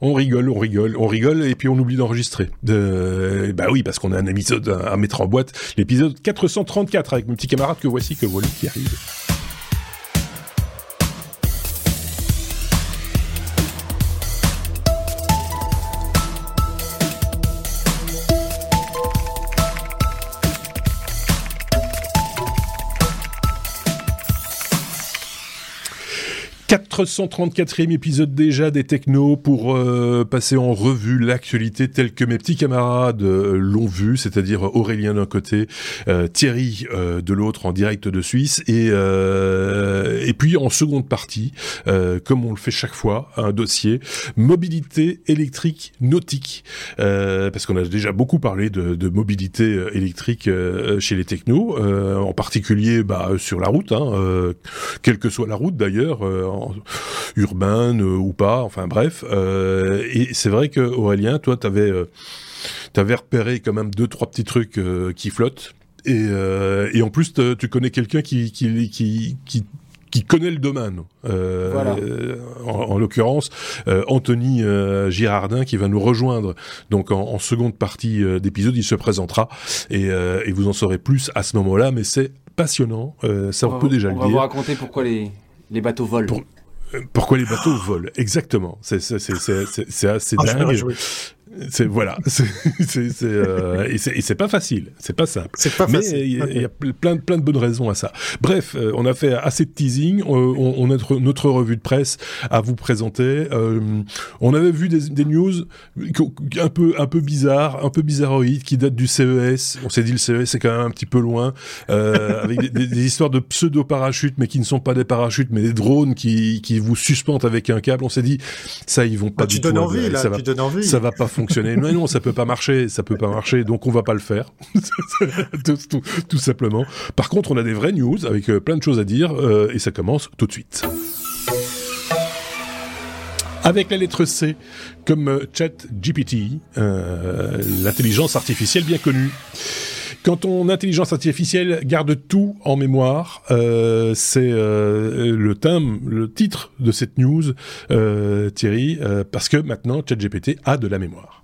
on rigole, on rigole, on rigole, et puis on oublie d'enregistrer. De... Bah oui, parce qu'on a un épisode à, mettre en boîte, l'épisode 434 avec mon petit camarade que voici, que voilà qui arrive. 434e épisode déjà des Technos pour euh, passer en revue l'actualité telle que mes petits camarades euh, l'ont vu, c'est-à-dire Aurélien d'un côté, euh, Thierry de l'autre en direct de Suisse et et puis en seconde partie, comme on le fait chaque fois, un dossier mobilité électrique nautique. Parce qu'on a déjà beaucoup parlé de, mobilité électrique chez les Technos, en particulier bah, sur la route, hein, quelle que soit la route d'ailleurs urbaine euh, ou pas, enfin bref. Euh, et c'est vrai que Aurélien, toi, t'avais euh, avais repéré quand même deux trois petits trucs qui flottent. Et, et, en plus, tu connais quelqu'un qui, qui, qui, qui, qui connaît le domaine. En, l'occurrence, Anthony Girardin qui va nous rejoindre donc en, seconde partie d'épisode. Il se présentera et, et, vous en saurez plus à ce moment-là. Mais c'est passionnant. ça on, peut déjà le dire. On va vous raconter pourquoi les, les bateaux volent. Pourquoi les bateaux volent? Exactement. C'est assez ah, dingue. C'est voilà, c'est euh, et c'est pas facile, c'est pas simple. C'est pas facile. Mais il y, a plein plein de bonnes raisons à ça. Bref, euh, on a fait assez de teasing. On, on, a notre, notre, revue de presse à vous présenter. Euh, on avait vu des, des, news un peu un peu bizarres, un peu bizarroïdes, qui datent du CES. On s'est dit le CES c'est quand même un petit peu loin, euh, avec des, des, histoires de pseudo parachutes, mais qui ne sont pas des parachutes, mais des drones qui qui vous suspendent avec un câble. On s'est dit ça ils vont pas ah, du tu donnes envie là, ça tu donnes envie. Ça va pas non, ça peut pas marcher, ça peut pas marcher, donc on va pas le faire, tout, simplement. Par contre, on a des vraies news avec euh, plein de choses à dire, euh, et ça commence tout de suite. Avec la lettre C, comme euh, Chat GPT, l'intelligence artificielle bien connue. Quand ton intelligence artificielle garde tout en mémoire, euh, c'est euh, le thème, le titre de cette news, euh, Thierry, parce que maintenant ChatGPT a de la mémoire.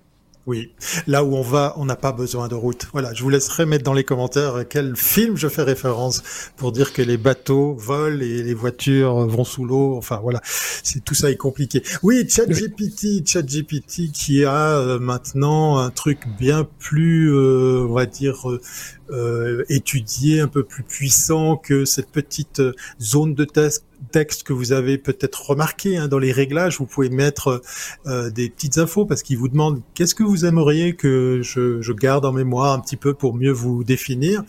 Oui, là où on va, on n'a pas besoin de route. Voilà, je vous laisserai mettre dans les commentaires quel film je fais référence pour dire que les bateaux volent et les voitures vont sous l'eau. Enfin voilà, c'est tout ça est compliqué. Oui, ChatGPT, ChatGPT qui a euh, maintenant un truc bien plus, euh, on va dire, euh, euh, étudié, un peu plus puissant que cette petite zone de test texte que vous avez peut-être remarqué hein, dans les réglages, vous pouvez mettre euh, des petites infos parce qu'il vous demande qu'est-ce que vous aimeriez que je, je, garde en mémoire un petit peu pour mieux vous définir?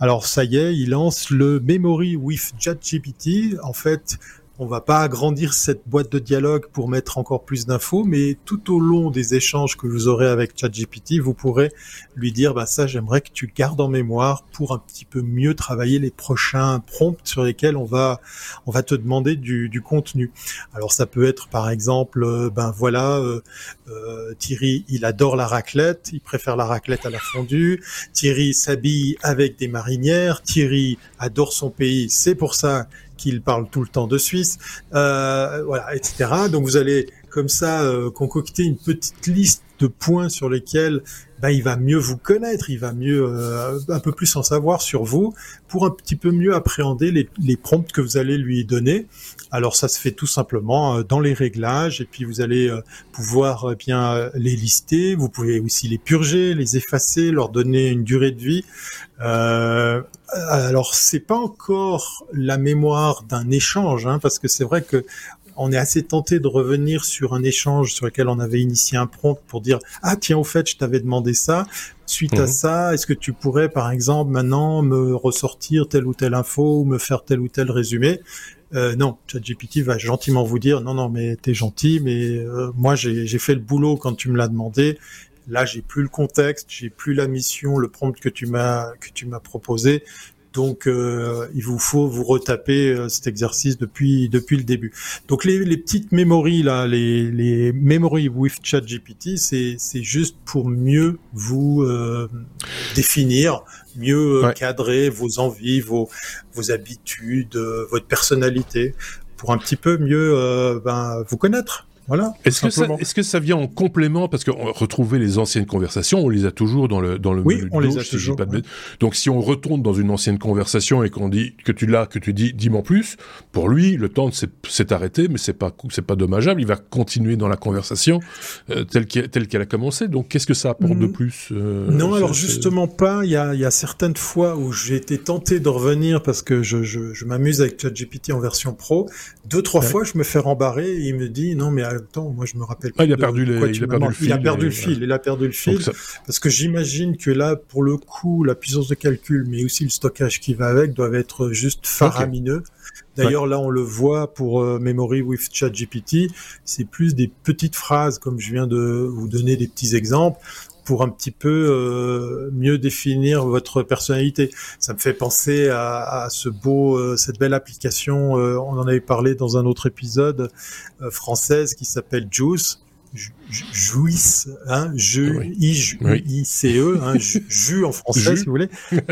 Alors ça y est, il lance le Memory with ChatGPT. En fait, on va pas agrandir cette boîte de dialogue pour mettre encore plus d'infos, mais tout au long des échanges que vous aurez avec ChatGPT, vous pourrez lui dire, bah ça, j'aimerais que tu gardes en mémoire pour un petit peu mieux travailler les prochains prompts sur lesquels on va, on va te demander du, contenu. Alors ça peut être par exemple, euh, ben voilà, euh, euh, Thierry, il adore la raclette, il préfère la raclette à la fondue. Thierry s'habille avec des marinières. Thierry adore son pays, c'est pour ça qu'il parle tout le temps de Suisse, euh, voilà, etc. Donc vous allez comme ça euh, concocter une petite liste de points sur lesquels bah, il va mieux vous connaître, il va mieux euh, un peu plus en savoir sur vous pour un petit peu mieux appréhender les, les prompts que vous allez lui donner. Alors ça se fait tout simplement euh, dans les réglages et puis vous allez pouvoir bien les lister. Vous pouvez aussi les purger, les effacer, leur donner une durée de vie. Alors c'est pas encore la mémoire d'un échange, hein, parce que c'est vrai que on est assez tenté de revenir sur un échange sur lequel on avait initié un prompt pour dire ah tiens au fait je t'avais demandé ça. Suite à mhm. ça est-ce que tu pourrais par exemple maintenant me ressortir telle ou telle info ou me faire tel ou tel résumé? Euh, non, ChatGPT va gentiment vous dire non non mais t'es gentil mais euh, moi j'ai fait le boulot quand tu me l'as demandé. Là j'ai plus le contexte j'ai plus la mission le prompt que tu m'as que tu m'as proposé donc, euh, il vous faut vous retaper euh, cet exercice depuis depuis le début. Donc, les, les petites mémories là, les les memory with ChatGPT, c'est c'est juste pour mieux vous euh, définir, mieux cadrer vos envies, vos vos habitudes, votre personnalité, pour un petit peu mieux ben, vous connaître Voilà. Est-ce que, ça, est-ce que ça vient en complément parce que retrouver les anciennes conversations, on les a toujours dans le dans le oui, on les a toujours. Pas de... Donc si on retourne dans une ancienne conversation et qu'on dit que tu l'as, que tu dis dis-moi plus, pour lui le temps s'est arrêté, mais c'est pas c'est pas dommageable. Il va continuer dans la conversation euh, telle qu'elle a commencé. Donc qu'est-ce que ça apporte de mm. plus euh, Non, alors justement pas. Il y a il y a certaines fois où j'ai été tenté de revenir parce que je je, je m'amuse avec ChatGPT en version pro. Deux trois fois je me fais rembarrer et il me dit non mais attends, moi je me rappelle pas. Ah, il a perdu les, il, a perdu le fil, il a perdu le fil. Il a perdu le fil. Parce que j'imagine que là, pour le coup, la puissance de calcul, mais aussi le stockage qui va avec, doivent être juste faramineux. D'ailleurs, là, on le voit pour euh, Memory with ChatGPT. C'est plus des petites phrases, comme je viens de vous donner des petits exemples pour un petit peu euh, mieux définir votre personnalité. Ça me fait penser à, ce beau, euh, cette belle application. Euh, on en avait parlé dans un autre épisode française qui s'appelle Juice jouisse, hein, je, i, c e, hein, jus en français si vous voulez,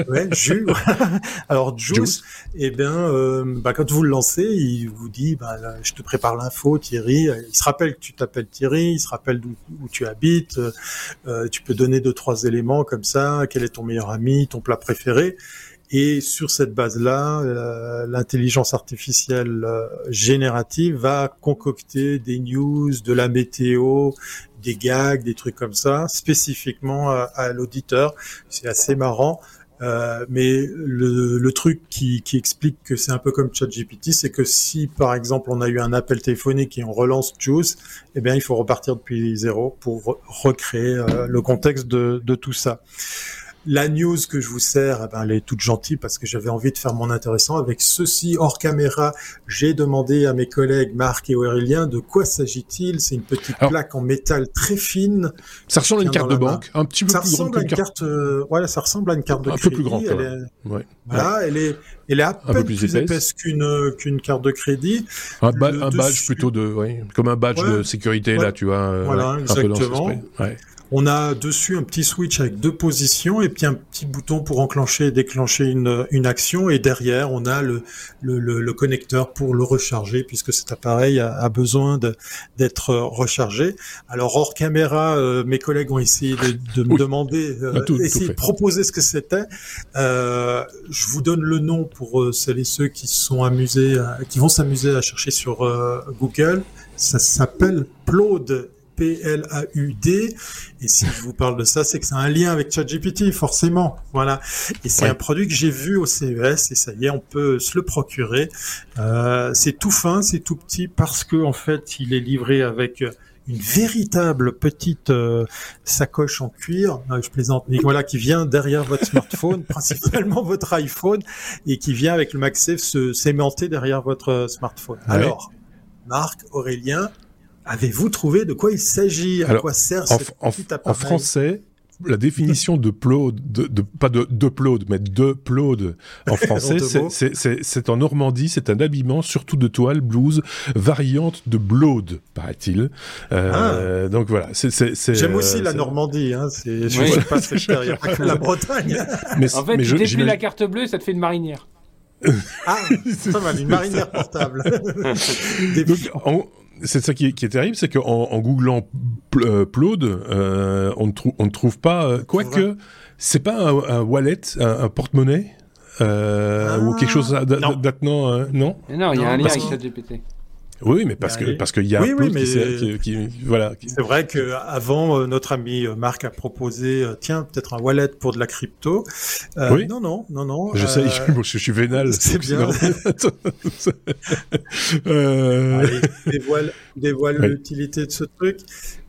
ouais, jus. Alors juice, eh bien, euh, bah, quand vous le lancez, il vous dit, bah, je te prépare l'info, Thierry. Il se rappelle que tu t'appelles Thierry, il se rappelle d'où où tu habites. Euh, tu peux donner deux trois éléments comme ça. Quel est ton meilleur ami, ton plat préféré? Et sur cette base-là, euh, l'intelligence artificielle euh, générative va concocter des news, de la météo, des gags, des trucs comme ça, spécifiquement à, l'auditeur. C'est assez marrant. Euh, mais le, truc qui, explique que c'est un peu comme ChatGPT, c'est que si par exemple on a eu un appel téléphonique et on relance Juice, eh bien il faut repartir depuis zéro pour recréer le contexte de tout ça. La news que je vous sers, eh ben, elle est toute gentille parce que j'avais envie de faire mon intéressant. Avec ceci hors caméra, j'ai demandé à mes collègues Marc et Aurélien de quoi s'agit-il. C'est une petite plaque en métal très fine. Ça ressemble à une carte de banque, un petit peu ça plus grande qu'une carte. carte euh, voilà, ça ressemble à une carte de un crédit. peu plus grande. Elle est, ouais. Voilà, elle est, elle est à peine plus, épaisse, qu'une qu'une carte de crédit. Un, un badge plutôt de, oui, comme un badge de sécurité là, tu vois. Euh, voilà, exactement. Ouais. On a dessus un petit switch avec deux positions et puis un petit bouton pour enclencher et déclencher une, une action. Et derrière, on a le, le, le, connecteur pour le recharger puisque cet appareil a, a besoin d'être rechargé. Alors hors caméra, euh, mes collègues ont essayé de, de me demander, euh, essayer de proposer ce que c'était. Euh, je vous donne le nom pour euh, celles et ceux qui sont amusés, qui vont s'amuser à chercher sur Google. Ça s'appelle Plaude P-L-A-U-D. Et si je vous parle de ça, c'est que c'est un lien avec ChatGPT, forcément. Voilà. Et c'est un produit que j'ai vu au CES et ça y est, on peut se le procurer. Euh, c'est tout fin, c'est tout petit parce que en fait, il est livré avec une véritable petite euh, sacoche en cuir, euh, je plaisante, mais voilà, qui vient derrière votre smartphone, principalement votre iPhone, et qui vient avec le MagSafe se sémenter derrière votre smartphone. Alors, Marc, Aurélien, Avez-vous trouvé de quoi il s'agit? À quoi sert en, en, français, la définition de plaude, de, pas de, de mais de plaude en français, c'est en Normandie, c'est un habillement surtout de toile, blouse, variante de blaude, paraît-il. Euh, ah. Donc voilà, c'est. J'aime aussi euh, la Normandie, hein, je sais pas ce la Bretagne. Mais, en fait, tu déplies la carte bleue, ça te fait une marinière. ah, pas mal, une marinière portable. Donc, en, c'est ça qui est, qui est terrible, c'est qu'en en googlant euh, Plaude, euh, on, ne on ne trouve pas. Euh, quoique, c'est pas un, wallet, un, porte-monnaie euh, ou quelque chose d'attenant, non? Non, il y a un lien avec ChatGPT. Oui, mais parce que parce qu'il y a oui, oui, mais qui, qui, voilà. C'est vrai que avant euh, notre ami euh, Marc a proposé euh, tiens peut-être un wallet pour de la crypto. oui. Non non non non. Je sais, je, je, suis vénal. C'est bien. euh... Allez, dévoile dévoile l'utilité de ce truc.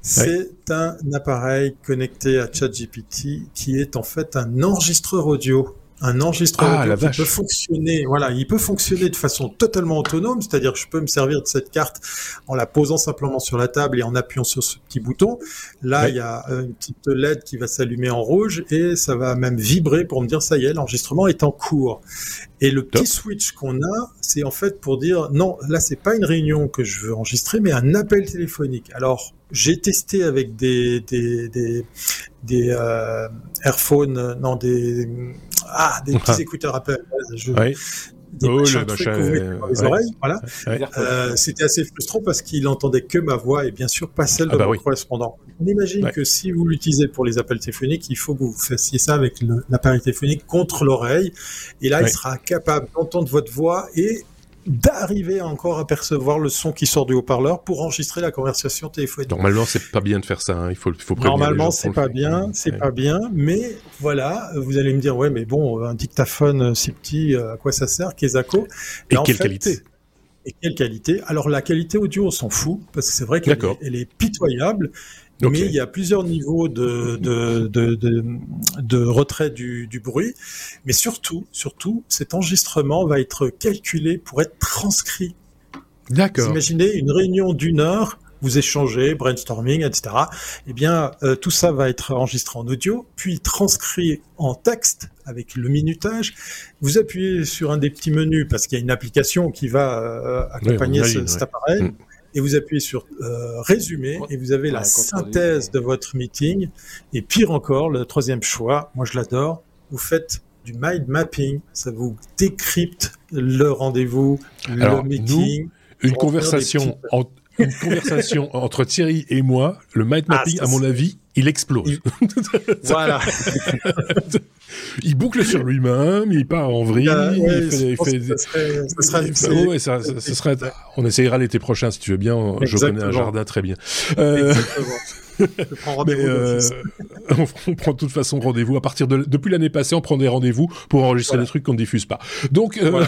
C'est un appareil connecté à ChatGPT qui est en fait un enregistreur audio un enregistreur ah, qui peut fonctionner, voilà, il peut fonctionner de façon totalement autonome, c'est-à-dire que je peux me servir de cette carte en la posant simplement sur la table et en appuyant sur ce petit bouton. Là, il y a une petite LED qui va s'allumer en rouge et ça va même vibrer pour me dire ça y est, l'enregistrement est en cours. Et le petit switch qu'on a, c'est en fait pour dire non, là c'est pas une réunion que je veux enregistrer, mais un appel téléphonique. Alors j'ai testé avec des des des, des euh, Airphones, non des ah des petits écouteurs Apple. Je, des oh, les oreilles. Voilà. Euh, c'était assez frustrant parce qu'il entendait que ma voix et bien sûr pas celle de ah bah mon correspondant. On imagine que si vous l'utilisez pour les appels téléphoniques, il faut que vous fassiez ça avec l'appareil téléphonique contre l'oreille. Et là, il sera capable d'entendre votre voix et d'arriver encore à percevoir le son qui sort du haut-parleur pour enregistrer la conversation téléphonique. Normalement, c'est pas bien de faire ça. Hein. Il faut, il faut Normalement, c'est pas bien, c'est pas bien. Mais voilà, vous allez me dire, ouais, mais bon, un dictaphone si petit, à quoi ça sert, Kezako Et, quelle qualité? Et quelle qualité? Alors la qualité audio, on s'en fout parce que c'est vrai qu'elle est, elle est pitoyable mais il y a plusieurs niveaux de, de, de, de, de retrait du, du, bruit. Mais surtout, surtout, cet enregistrement va être calculé pour être transcrit. D'accord. imaginez une réunion d'une heure, vous échangez, brainstorming, etc. Eh bien, euh, tout ça va être enregistré en audio, puis transcrit en texte avec le minutage. Vous appuyez sur un des petits menus parce qu'il y a une application qui va euh, accompagner cet appareil. Mm et vous appuyez sur euh, résumer et vous avez la synthèse de votre meeting. Et pire encore, le troisième choix, moi je l'adore, vous faites du mind mapping, ça vous décrypte le rendez-vous, le meeting. une conversation, une conversation entre Thierry et moi, le mind ah, mapping, à mon avis, il explose. voilà. il boucle sur lui-même, il part en vrille, il fait, on essayera l'été prochain si tu veux bien. Je connais un jardin très bien. Euh... Mais euh, on, prend de toute façon rendez-vous à partir de depuis l'année passée, on prend des rendez-vous pour enregistrer des trucs qu'on ne diffuse pas. Donc euh,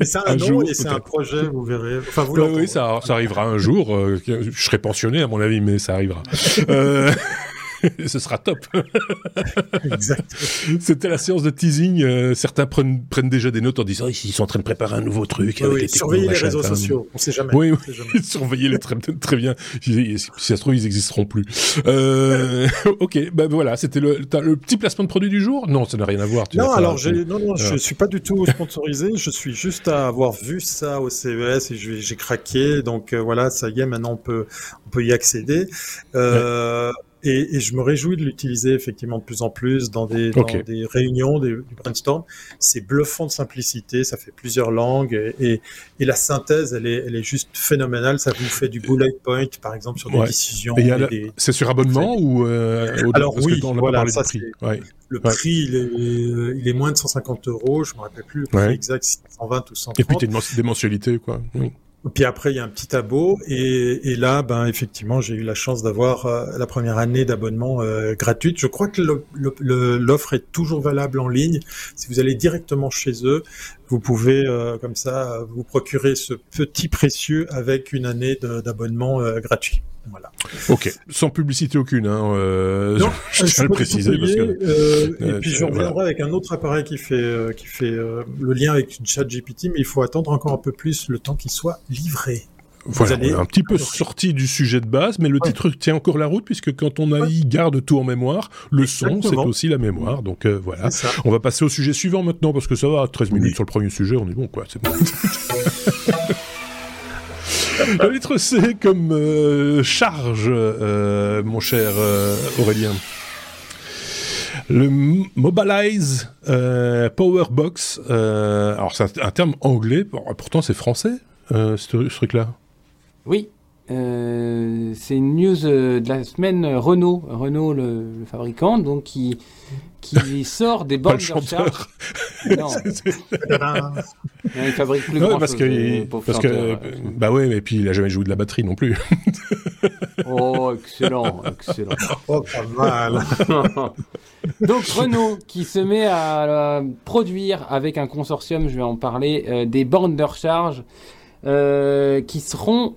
c'est un, jour et c'est un projet, vous verrez. Enfin, vous oui, ça, ça, arrivera un jour. Euh, je serai pensionné à mon avis, mais ça arrivera. ce sera top. C'était la séance de teasing. Euh, certains prennent, prennent déjà des notes en disant ils sont en train de préparer un nouveau truc. Oui, surveillez les réseaux sociaux. On sait jamais. Oui, oui. surveillez les très, très bien. Si ça se trouve, ils n'existeront plus. Euh, ok, ben voilà, c'était le, le petit placement de produit du jour? Non, ça n'a rien à voir. non, alors non, non, je suis pas du tout sponsorisé. je suis juste à avoir vu ça au CES et j'ai craqué. Donc euh, voilà, ça y est, maintenant on peut on peut y accéder. Euh, et, et, je me réjouis de l'utiliser effectivement de plus en plus dans des, dans des réunions, des, du brainstorm. C'est bluffant de simplicité, ça fait plusieurs langues et, et, la synthèse, elle est, elle est juste phénoménale. Ça vous fait du bullet point, par exemple, sur des décisions. C'est sur abonnement ou euh, Alors oui, voilà, ça, prix. Ouais. Le prix, il est, il est moins de 150 euros. Je me rappelle plus le prix exact, 120 ou 130. Et puis des mensualités, quoi. Oui. Puis après, il y a un petit abo. Et, là, ben, effectivement, j'ai eu la chance d'avoir euh, la première année d'abonnement euh, gratuite. Je crois que l'offre est toujours valable en ligne. Si vous allez directement chez eux, vous pouvez euh, comme ça vous procurer ce petit précieux avec une année d'abonnement gratuit. Voilà. Ok, sans publicité aucune. Hein, euh, non, je tiens à le préciser parce que. Euh, et puis je reviendrai avec un autre appareil qui fait euh, qui fait euh, le lien avec ChatGPT, mais il faut attendre encore un peu plus le temps qu'il soit livré. Voilà, on est un petit peu sorti du sujet de base, mais le titre tient encore la route puisque quand on a ouais. garde tout en mémoire, le son c'est aussi la mémoire. Donc euh, voilà, on va passer au sujet suivant maintenant parce que ça va, 13 minutes sur le premier sujet, on est bon quoi, c'est bon. La lettre C comme euh, charge, euh, mon cher euh, Aurélien. Le Mobilize Powerbox, alors c'est un, terme anglais, pourtant c'est français, ce, truc-là. Oui, c'est une news de la semaine Renault, Renault le, le fabricant, donc qui qui sort des bornes de recharge. Non. il fabrique plus grand parce que, parce que bah ouais, mais puis il a jamais joué de la batterie non plus. oh, excellent, excellent. Oh, pas mal. Donc Renault qui se met à produire avec un consortium, je vais en parler, euh, des bornes de recharge euh, qui seront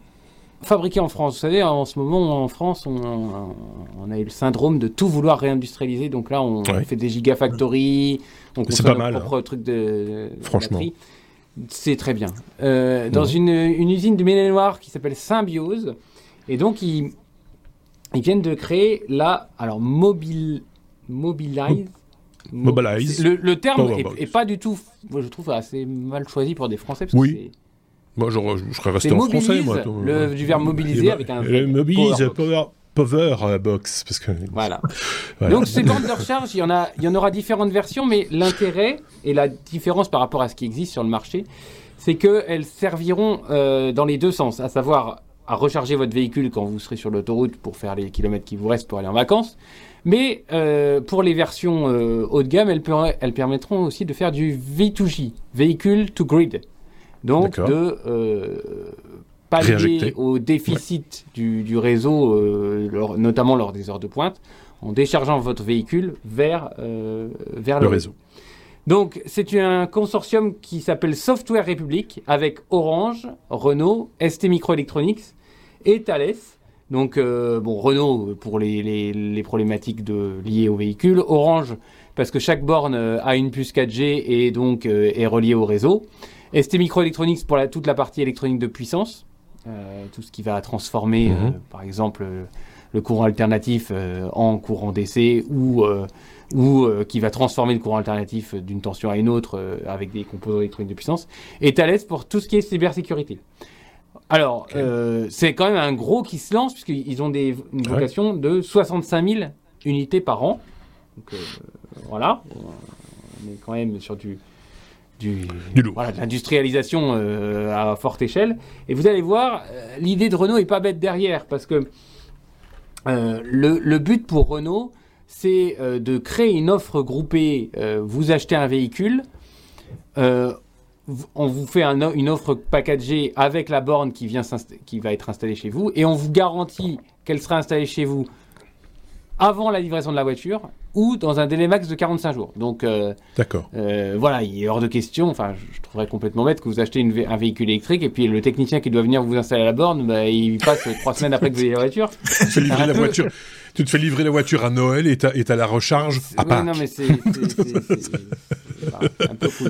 fabriqué en France. Vous savez, en ce moment, en France, on, a eu le syndrome de tout vouloir réindustrialiser. Donc là, on fait des gigafactories, on consomme pas mal, propre hein. truc de, Franchement. C'est très bien. Euh, dans une, usine de Ménénoir qui s'appelle Symbiose. Et donc, ils, ils viennent de créer la... Alors, mobile, Mobilize... Mobilize. Le, terme est, pas du tout, moi, je trouve assez mal choisi pour des Français. Parce oui. Moi, je, serais resté en français, moi. Le, du verbe mobiliser avec un. mobilise, power, Power Box. Parce que... Voilà. Donc ces bornes de recharge, il y, en a, il y en aura différentes versions, mais l'intérêt et la différence par rapport à ce qui existe sur le marché, c'est qu'elles serviront dans les deux sens, à savoir à recharger votre véhicule quand vous serez sur l'autoroute pour faire les kilomètres qui vous restent pour aller en vacances. Mais euh, pour les versions euh, haut de gamme, elles, elles, permettront aussi de faire du V2G, Vehicle to Grid. Donc de euh, pallier au déficit du, du, réseau, notamment lors des heures de pointe, en déchargeant votre véhicule vers, vers le, réseau. Donc, c'est un consortium qui s'appelle Software République avec Orange, Renault, ST Microelectronics et Thales. Donc, euh, bon, Renault pour les, problématiques de, liées au véhicule, Orange parce que chaque borne euh, a une puce 4G et donc euh, est reliée au réseau. ST Microelectronics pour toute la partie électronique de puissance, tout ce qui va transformer, mhm. par exemple, le courant alternatif en courant DC ou ou euh, qui va transformer le courant alternatif d'une tension à une autre euh, avec des composants électroniques de puissance, et Thales pour tout ce qui est cybersécurité. Alors, euh, c'est quand même un gros qui se lance, puisqu'ils ont des, une vocation de 65 000 unités par an. Donc, voilà, on est quand même sur du, du, Voilà, de l'industrialisation à forte échelle. Et vous allez voir, l'idée de Renault est pas bête derrière, parce que le, le, but pour Renault, c'est euh, de créer une offre groupée. Euh, vous achetez un véhicule, euh, on vous fait une offre packagée avec la borne qui, vient qui va être installée chez vous, et on vous garantit qu'elle sera installée chez vous avant la livraison de la voiture ou dans un délai max de 45 jours. Donc, d'accord. voilà, il est hors de question. Enfin, je, trouverais complètement bête que vous achetez un véhicule électrique et puis le technicien qui doit venir vous installer à la borne, bah, il passe trois semaines après que vous ayez la voiture. C'est livrer la voiture tu te fais livrer la voiture à Noël et t'as la recharge à Pâques. non, mais c'est un peu fou.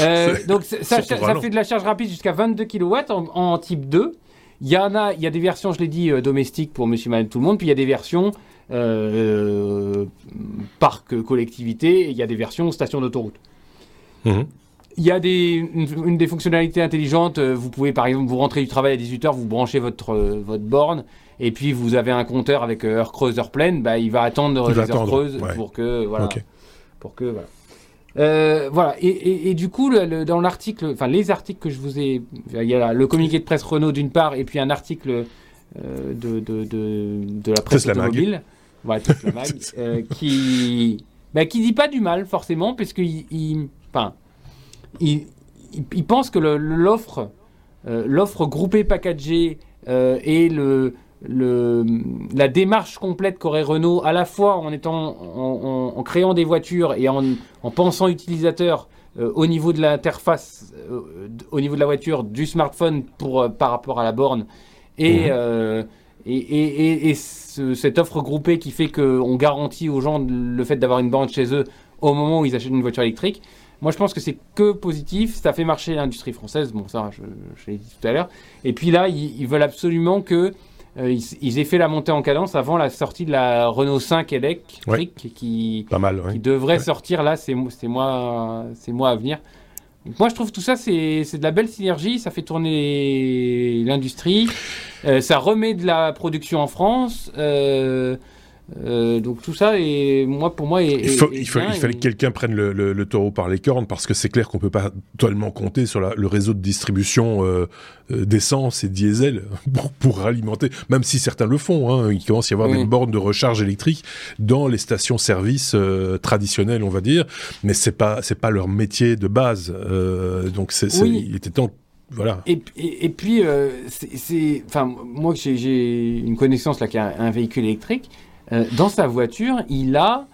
Euh, donc ça, fait de la charge rapide jusqu'à 22 kW en, type 2. Il y en a, il y a des versions, je l'ai dit, euh, domestiques pour Monsieur Madame Tout le Monde, puis il y a des versions euh, parc collectivité, il y a des versions station d'autoroute. Mhm. Il y a des, une, des fonctionnalités intelligentes. Vous pouvez, par exemple, vous rentrez du travail à 18h, vous branchez votre, votre borne et puis vous avez un compteur avec euh, heure creuse, heure pleine, bah, il va attendre les heures creuses pour que voilà, pour que voilà. Euh, voilà, et, et, du coup, dans l'article, enfin les articles que je vous ai, il y a le communiqué de presse Renault d'une part, et puis un article euh, de, de, de, de, la presse automobile, Mag, euh, qui, bah, qui dit pas du mal forcément, parce qu'il, il, enfin, il, il, pense que l'offre, l'offre groupée packagée et le le, la démarche complète qu'aurait Renault, à la fois en, étant, en, créant des voitures et en, pensant utilisateur euh, au niveau de l'interface, euh, au niveau de la voiture, du smartphone pour, euh, par rapport à la borne, et, mhm. Et, et, cette offre groupée qui fait qu'on garantit aux gens le fait d'avoir une borne chez eux au moment où ils achètent une voiture électrique. Moi, je pense que c'est que positif. Ça fait marcher l'industrie française. Bon, ça, je, l'ai dit tout à l'heure. Et puis là, ils veulent absolument que euh, ils, aient fait la montée en cadence avant la sortie de la Renault 5 électrique qui, Pas mal, qui devrait sortir là, c'est mois, mois à venir. Moi, je trouve tout ça, c'est de la belle synergie. Ça fait tourner l'industrie. Euh, ça remet de la production en France. Euh, euh, donc tout ça et moi pour moi il, faut, il, fallait que quelqu'un prenne le, taureau par les cornes parce que c'est clair qu'on peut pas totalement compter sur le réseau de distribution euh, euh, d'essence et diesel pour, alimenter même si certains le font hein, il commence à y avoir des bornes de recharge électrique dans les stations-service traditionnelles on va dire mais c'est pas c'est pas leur métier de base donc c'est il était temps voilà. Et, et, puis, c'est, enfin, moi, j'ai une connaissance là qui a un véhicule électrique. Euh, dans sa voiture, il a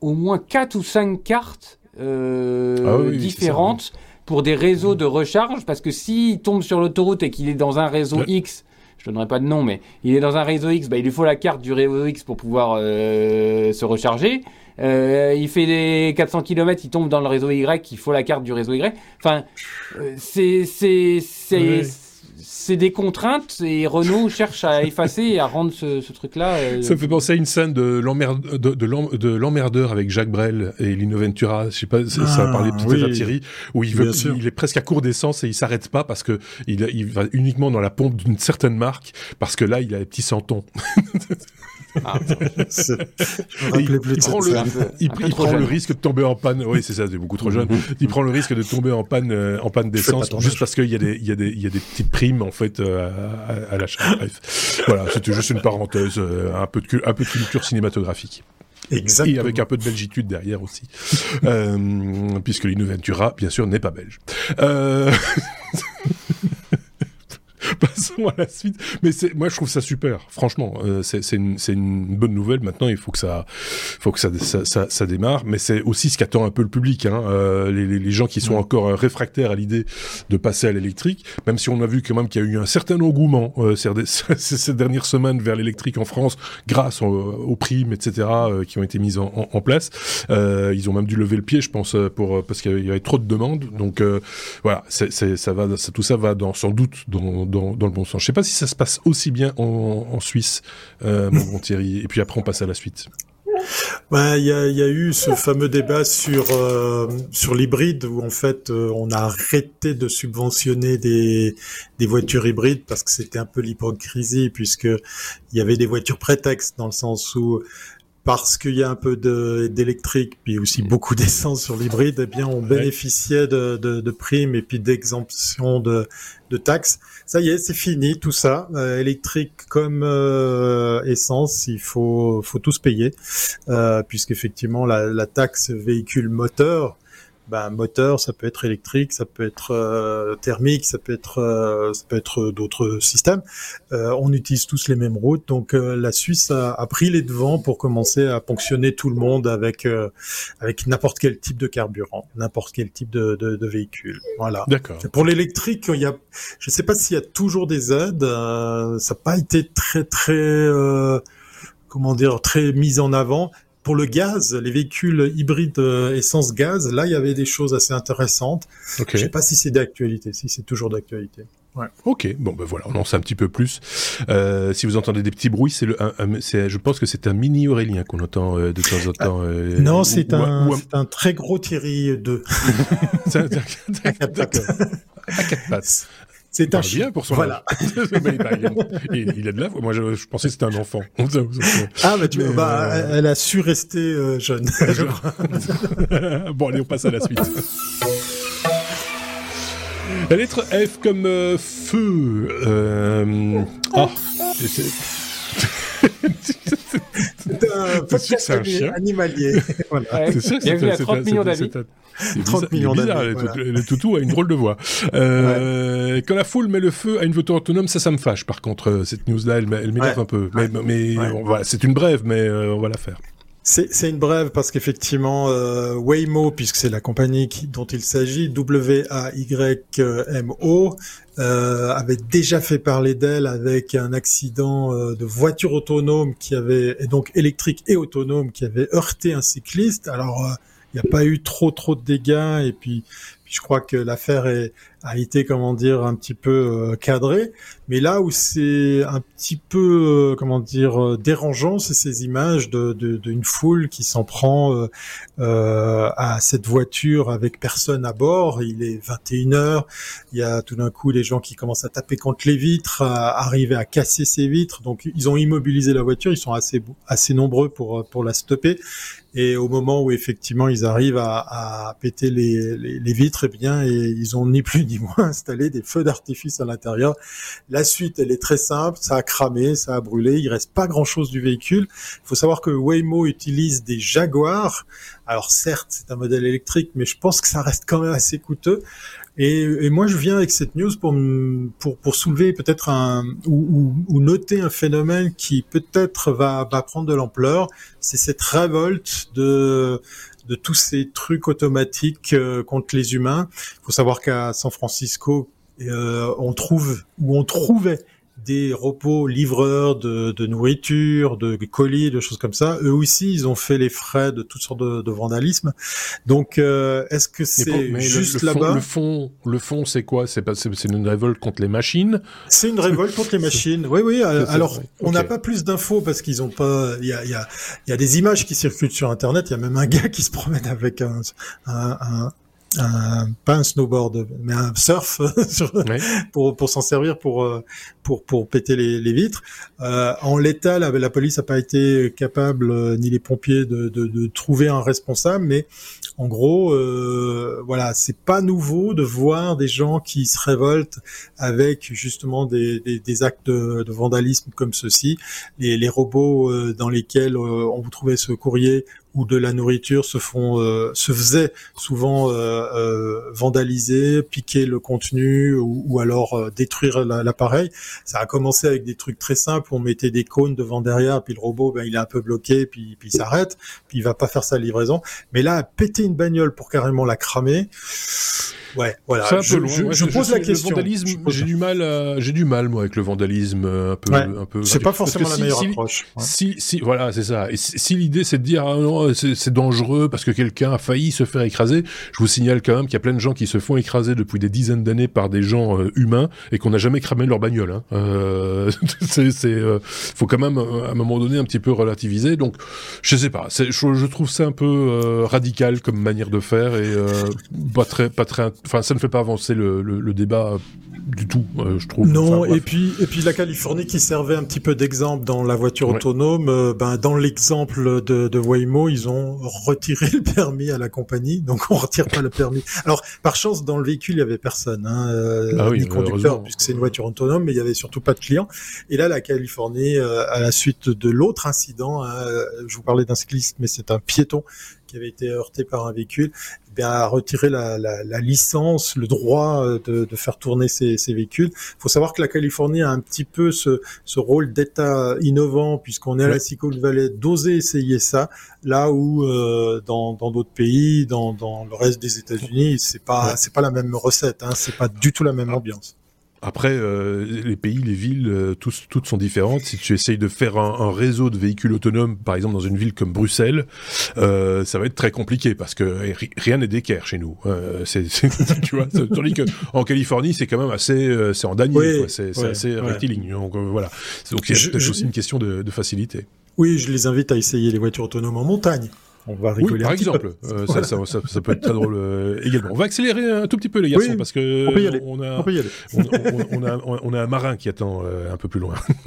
au moins 4 ou 5 cartes euh, ah différentes pour des réseaux de recharge, parce que s'il tombe sur l'autoroute et qu'il est dans un réseau X, je donnerai pas de nom, mais il est dans un réseau X, bah, il lui faut la carte du réseau X pour pouvoir euh, se recharger. il fait des 400 km, il tombe dans le réseau Y, il faut la carte du réseau Y. Enfin, c'est c'est c'est c'est des contraintes et Renault cherche à effacer et à rendre ce, ce truc-là. Euh, Ça me fait penser à une scène de l'emmerdeur de, de, l'emmerdeur avec Jacques Brel et Lino Ventura. Je sais pas, ça, ça a parlé Ah, peut-être oui. à Thierry, où il, veut, il est presque à court d'essence et il s'arrête pas parce que il, il va uniquement dans la pompe d'une certaine marque parce que là il a les petits santons. ah, Je me il, rappelais plus il de prend, le, il, il risque de tomber en panne. Oui, c'est ça, c'est beaucoup trop jeune. Il prend le risque de tomber en panne, euh, en panne d'essence juste parce qu'il y a des, il y a des, il y a des petites primes en fait euh, à, à- l'achat. Bref, voilà, c'était juste une parenthèse, euh, un peu de, cul- un peu de culture cinématographique. Exactement. Et avec un peu de belgitude derrière aussi. Euh, puisque Lino Ventura, bien sûr, n'est pas belge. Passons à la suite. Mais c'est, moi, je trouve ça super. Franchement, euh, c'est, c'est, une, c'est une bonne nouvelle. Maintenant, il faut que ça, faut que ça, ça, ça, ça démarre. Mais c'est aussi ce qu'attend un peu le public. Hein. Euh, les, les, les gens qui sont encore euh, réfractaires à l'idée de passer à l'électrique, même si on a vu quand même qu'il y a eu un certain engouement euh, ces, dernières semaines vers l'électrique en France, grâce aux, aux primes, etc., euh, qui ont été mises en, en, en place. Euh, ils ont même dû lever le pied, je pense, pour parce qu'il y avait trop de demandes. Donc euh, voilà, c'est, c'est, ça va, ça, tout ça va dans, sans doute dans, dans, dans le bon sens. Je sais pas si ça se passe aussi bien en, Suisse, euh, mon bon Thierry. Et puis après, on passe à la suite. Ouais, il y, a, il y a eu ce fameux débat sur euh, sur l'hybride où en fait euh, on a arrêté de subventionner des des voitures hybrides parce que c'était un peu l'hypocrisie puisque il y avait des voitures prétextes dans le sens où parce qu'il y a un peu de d'électrique puis aussi beaucoup d'essence sur l'hybride, eh bien on bénéficiait de, de, de primes et puis d'exemptions de, de taxes. Ça y est, c'est fini tout ça. Euh, électrique comme euh, essence, il faut faut tous payer euh, puisqu'effectivement la, la taxe véhicule moteur. Ben, moteur, ça peut être électrique, ça peut être euh, thermique, ça peut être euh, ça peut être d'autres systèmes. Euh, on utilise tous les mêmes routes, donc euh, la Suisse a, a, pris les devants pour commencer à ponctionner tout le monde avec euh, avec n'importe quel type de carburant, n'importe quel type de, de, de véhicule. Voilà. D'accord. Pour l'électrique, il y a, je sais pas s'il y a toujours des aides. euh, ça n'a pas été très très euh, comment dire très mis en avant pour le gaz, les véhicules hybrides euh, essence-gaz, là, il y avait des choses assez intéressantes. Okay. Je sais pas si c'est d'actualité, si c'est toujours d'actualité. Ouais. Ok, bon ben voilà, on en sait un petit peu plus. Euh, si vous entendez des petits bruits, c'est le, un, un, c'est, je pense que c'est un mini Aurélien qu'on entend euh, de temps en temps. Euh, non, c'est un, un... très gros Thierry 2. c'est un, un, à quatre pattes. C'est un bien pour son voilà. il, il, a de la voix. Moi, je, je pensais que c'était un enfant. ah, bah, tu mais bah, euh... elle a su rester euh, jeune. bon, allez, on passe à la suite. La lettre F comme euh, feu. Euh... Ah. C'est un podcast chien animalier. voilà. ouais. C'est sûr que c'est il y a 30 millions d'avis. 30 millions d'avis. Voilà. Le, le toutou a une drôle de voix. Euh, ouais. Quand la foule met le feu à une voiture autonome, ça, ça me fâche. Par contre, cette news-là, elle, elle m'énerve ouais. un peu. Mais, voilà, c'est une brève, mais euh, on va la faire. C'est une brève parce qu'effectivement, euh, Waymo, puisque c'est la compagnie qui, dont il s'agit, W-A-Y-M-O, euh, avait déjà fait parler d'elle avec un accident euh, de voiture autonome qui avait, et donc électrique et autonome, qui avait heurté un cycliste. Alors, euh, il n'y a pas eu trop trop de dégâts et puis, puis je crois que l'affaire a été comment dire un petit peu euh, cadrée. Mais là où c'est un petit peu euh, comment dire dérangeant, c'est ces images de d'une foule qui s'en prend euh, à cette voiture avec personne à bord. Il est 21 heures. Il y a tout d'un coup des gens qui commencent à taper contre les vitres, à arriver à casser ces vitres. Donc ils ont immobilisé la voiture. Ils sont assez assez nombreux pour pour la stopper. Et au moment où effectivement ils arrivent à, à péter les, les, les, vitres, eh bien, ils ont ni plus ni moins installé des feux d'artifice à l'intérieur. La suite, elle est très simple, ça a cramé, ça a brûlé, il reste pas grand-chose du véhicule. Il faut savoir que Waymo utilise des Jaguars. Alors certes, c'est un modèle électrique, mais je pense que ça reste quand même assez coûteux. Et, et, moi, je viens avec cette news pour pour, pour soulever peut-être un ou, ou, ou, noter un phénomène qui peut-être va, va prendre de l'ampleur. C'est cette révolte de de tous ces trucs automatiques euh, contre les humains. Il faut savoir qu'à San Francisco, euh, on trouve ou on trouvait des robots livreurs de, de, nourriture, de colis, de choses comme ça. Eux aussi, ils ont fait les frais de toutes sortes de, de vandalisme. Donc, euh, est-ce que c'est juste là-bas Le fond, le fond, c'est quoi? C'est c'est une révolte contre les machines? C'est une révolte contre les machines. Oui, oui. Alors, on n'a pas plus d'infos parce qu'ils ont pas. Il y a, y, a, y a des images qui circulent sur Internet. Il y a même un gars qui se promène avec un, un, un un, pas un snowboard, mais un surf pour, pour s'en servir pour, euh, pour, pour péter les, les vitres. Euh, en l'état, la, la police n'a pas été capable, euh, ni les pompiers, de, de, de, trouver un responsable, mais en gros, euh, voilà, c'est pas nouveau de voir des gens qui se révoltent avec justement des, des, des actes de, de, vandalisme comme ceci. Les, les robots euh, dans lesquels on vous trouvait ce courrier ou de la nourriture se font euh, se faisaient souvent euh, euh, vandaliser, piquer le contenu ou, ou alors détruire l'appareil. Ça a commencé avec des trucs très simples, on mettait des cônes devant derrière, puis le robot ben il est un peu bloqué, puis puis il s'arrête, puis il va pas faire sa livraison. Mais là, péter une bagnole pour carrément la cramer. Ouais, voilà. Je, je, pose la question. j'ai du mal, j'ai du mal moi avec le vandalisme un peu, un peu. C'est pas forcément la meilleure approche. Si, si, voilà, c'est ça. Et si, l'idée c'est de dire ah non, c'est dangereux parce que quelqu'un a failli se faire écraser, je vous signale quand même qu'il y a plein de gens qui se font écraser depuis des dizaines d'années par des gens euh, humains et qu'on n'a jamais cramé leur bagnole. Hein. Euh, c'est, euh, faut quand même à un moment donné un petit peu relativiser. Donc, je sais pas. Je, je, trouve ça un peu euh, radical comme manière de faire et pas très, pas très enfin, ça ne fait pas avancer le, le, le débat du tout, euh, je trouve. Non, et puis et puis la Californie qui servait un petit peu d'exemple dans la voiture autonome, euh, ben dans l'exemple de, de Waymo, ils ont retiré le permis à la compagnie, donc on retire pas le permis. Alors par chance dans le véhicule il y avait personne, hein, euh, ah ni conducteur puisque c'est une voiture autonome, mais il y avait surtout pas de clients. Et là la Californie, à la suite de l'autre incident, hein, je vous parlais d'un cycliste, mais c'est un piéton qui avait été heurté par un véhicule, eh bien, a retiré la, la, la, licence, le droit euh, de, de faire tourner ces, ces véhicules. Il faut savoir que la Californie a un petit peu ce, ce rôle d'État innovant, puisqu'on est à la Silicon Valley, d'oser essayer ça, là où euh, dans d'autres pays, dans, dans, le reste des États-Unis, c'est pas c'est pas la même recette, hein, c'est pas du tout la même ambiance. Après, euh, les pays, les villes, euh, tous, toutes sont différentes. Si tu essayes de faire un, un, réseau de véhicules autonomes, par exemple dans une ville comme Bruxelles, euh, ça va être très compliqué parce que rien n'est d'équerre chez nous. Euh, c'est, tu vois, tandis que en Californie, c'est quand même assez, euh, c'est en danier, c'est, assez rectiligne. Donc voilà. Donc c'est peut-être aussi une question de, de facilité. Oui, je les invite à essayer les voitures autonomes en montagne on va rigoler. par exemple, euh, ça, ça, ça, ça, peut être très drôle euh, également. On va accélérer un tout petit peu les garçons parce que on, peut y aller. on a, on, peut y aller. on, on, a, on, a un marin qui attend euh, un peu plus loin.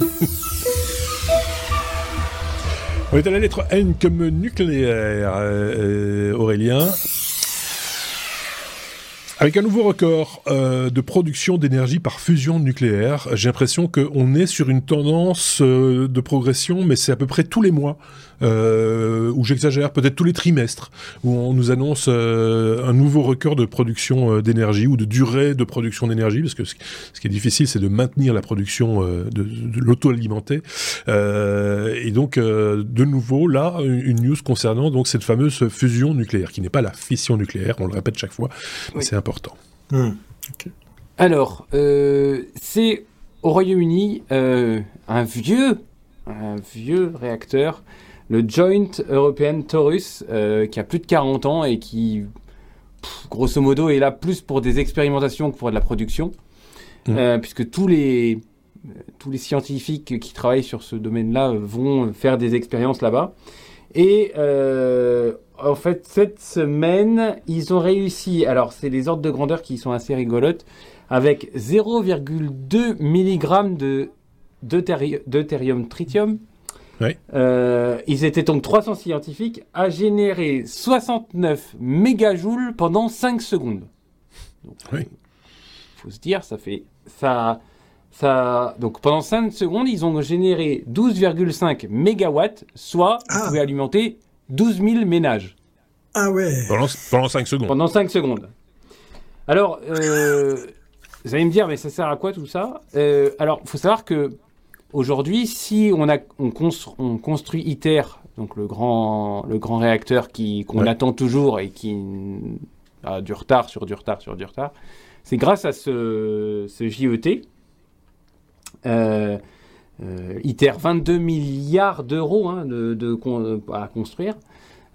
on est à la lettre N comme nucléaire, euh, Aurélien. Avec un nouveau record euh, de production d'énergie par fusion nucléaire, j'ai l'impression qu'on est sur une tendance euh, de progression, mais c'est à peu près tous les mois, euh, où j'exagère, peut-être tous les trimestres, où on nous annonce euh, un nouveau record de production euh, d'énergie ou de durée de production d'énergie, parce que ce, qui est difficile, c'est de maintenir la production de, de l'auto-alimenter. et donc, de nouveau, là, une, news concernant donc cette fameuse fusion nucléaire, qui n'est pas la fission nucléaire, on le répète chaque fois, mais c'est important Hmm. Alors, euh, c'est au Royaume-Uni euh, un vieux, un vieux réacteur, le Joint European Taurus, euh, qui a plus de 40 ans et qui, grosso modo, est là plus pour des expérimentations que pour de la production, hmm. puisque tous les tous les scientifiques qui travaillent sur ce domaine-là vont faire des expériences là-bas. Et en fait, cette semaine, ils ont réussi. Alors, c'est les ordres de grandeur qui sont assez rigolotes. Avec 0,2 mg de deutérium tritium. Euh, ils étaient donc 300 scientifiques à générer 69 mégajoules pendant 5 secondes. Donc, oui. faut se dire, ça fait ça, ça. Donc pendant 5 secondes, ils ont généré 12,5 mégawatts, soit ah. vous pouvez alimenter 12 000 ménages. Ah ouais Pendant, pendant 5 secondes. Pendant 5 secondes. Alors, euh, vous allez me dire, mais ça sert à quoi tout ça? Euh, Alors, il faut savoir que aujourd'hui, si on, a, on, construit ITER, donc le grand, le grand réacteur qu'on attend toujours et qui a du retard sur du retard sur du retard, c'est grâce à ce, ce JET Euh, euh, ITER, 22 milliards d'euros hein, de, de con- à construire.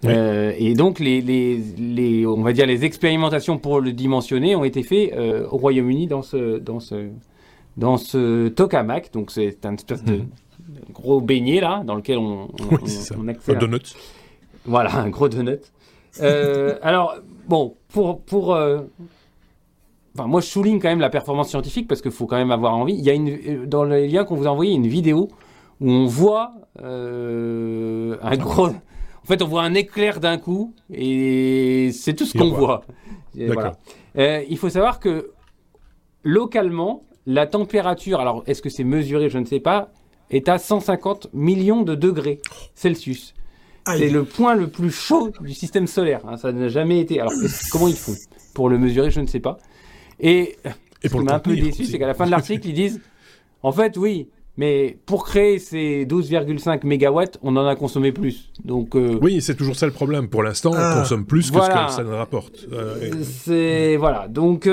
Oui. Euh, et donc, les, les, les, on va dire les expérimentations pour le dimensionner ont été faites au Royaume-Uni dans ce, dans ce, dans ce tokamak. Donc, c'est un espèce de Mhm. gros beignet là, dans lequel on, on, Oui, on- on Un accélère. donut. Voilà, un gros donut. Euh, alors, bon, pour. pour euh, Enfin, moi, je souligne quand même la performance scientifique parce qu'il faut quand même avoir envie. Il y a une, euh, dans le lien qu'on vous a envoyé, une vidéo où on voit euh, un gros. En fait, on voit un éclair d'un coup et c'est tout ce qu'on voit. Voilà. Il faut savoir que localement, la température, alors est-ce que c'est mesuré, je ne sais pas, est à 150 millions de degrés Celsius. C'est le point le plus chaud du système solaire. hein, ça n'a jamais été. Alors, comment ils font pour le mesurer Je ne sais pas. Et Et ce pour qui m'a un peu déçu, c'est qu'à la fin de l'article, ils disent en fait, oui, mais pour créer ces 12,5 mégawatts, on en a consommé plus. Donc, euh, Oui, c'est toujours ça le problème. Pour l'instant, Ah. on consomme plus que ce que ça nous rapporte. Euh, et- c'est. Voilà. Donc.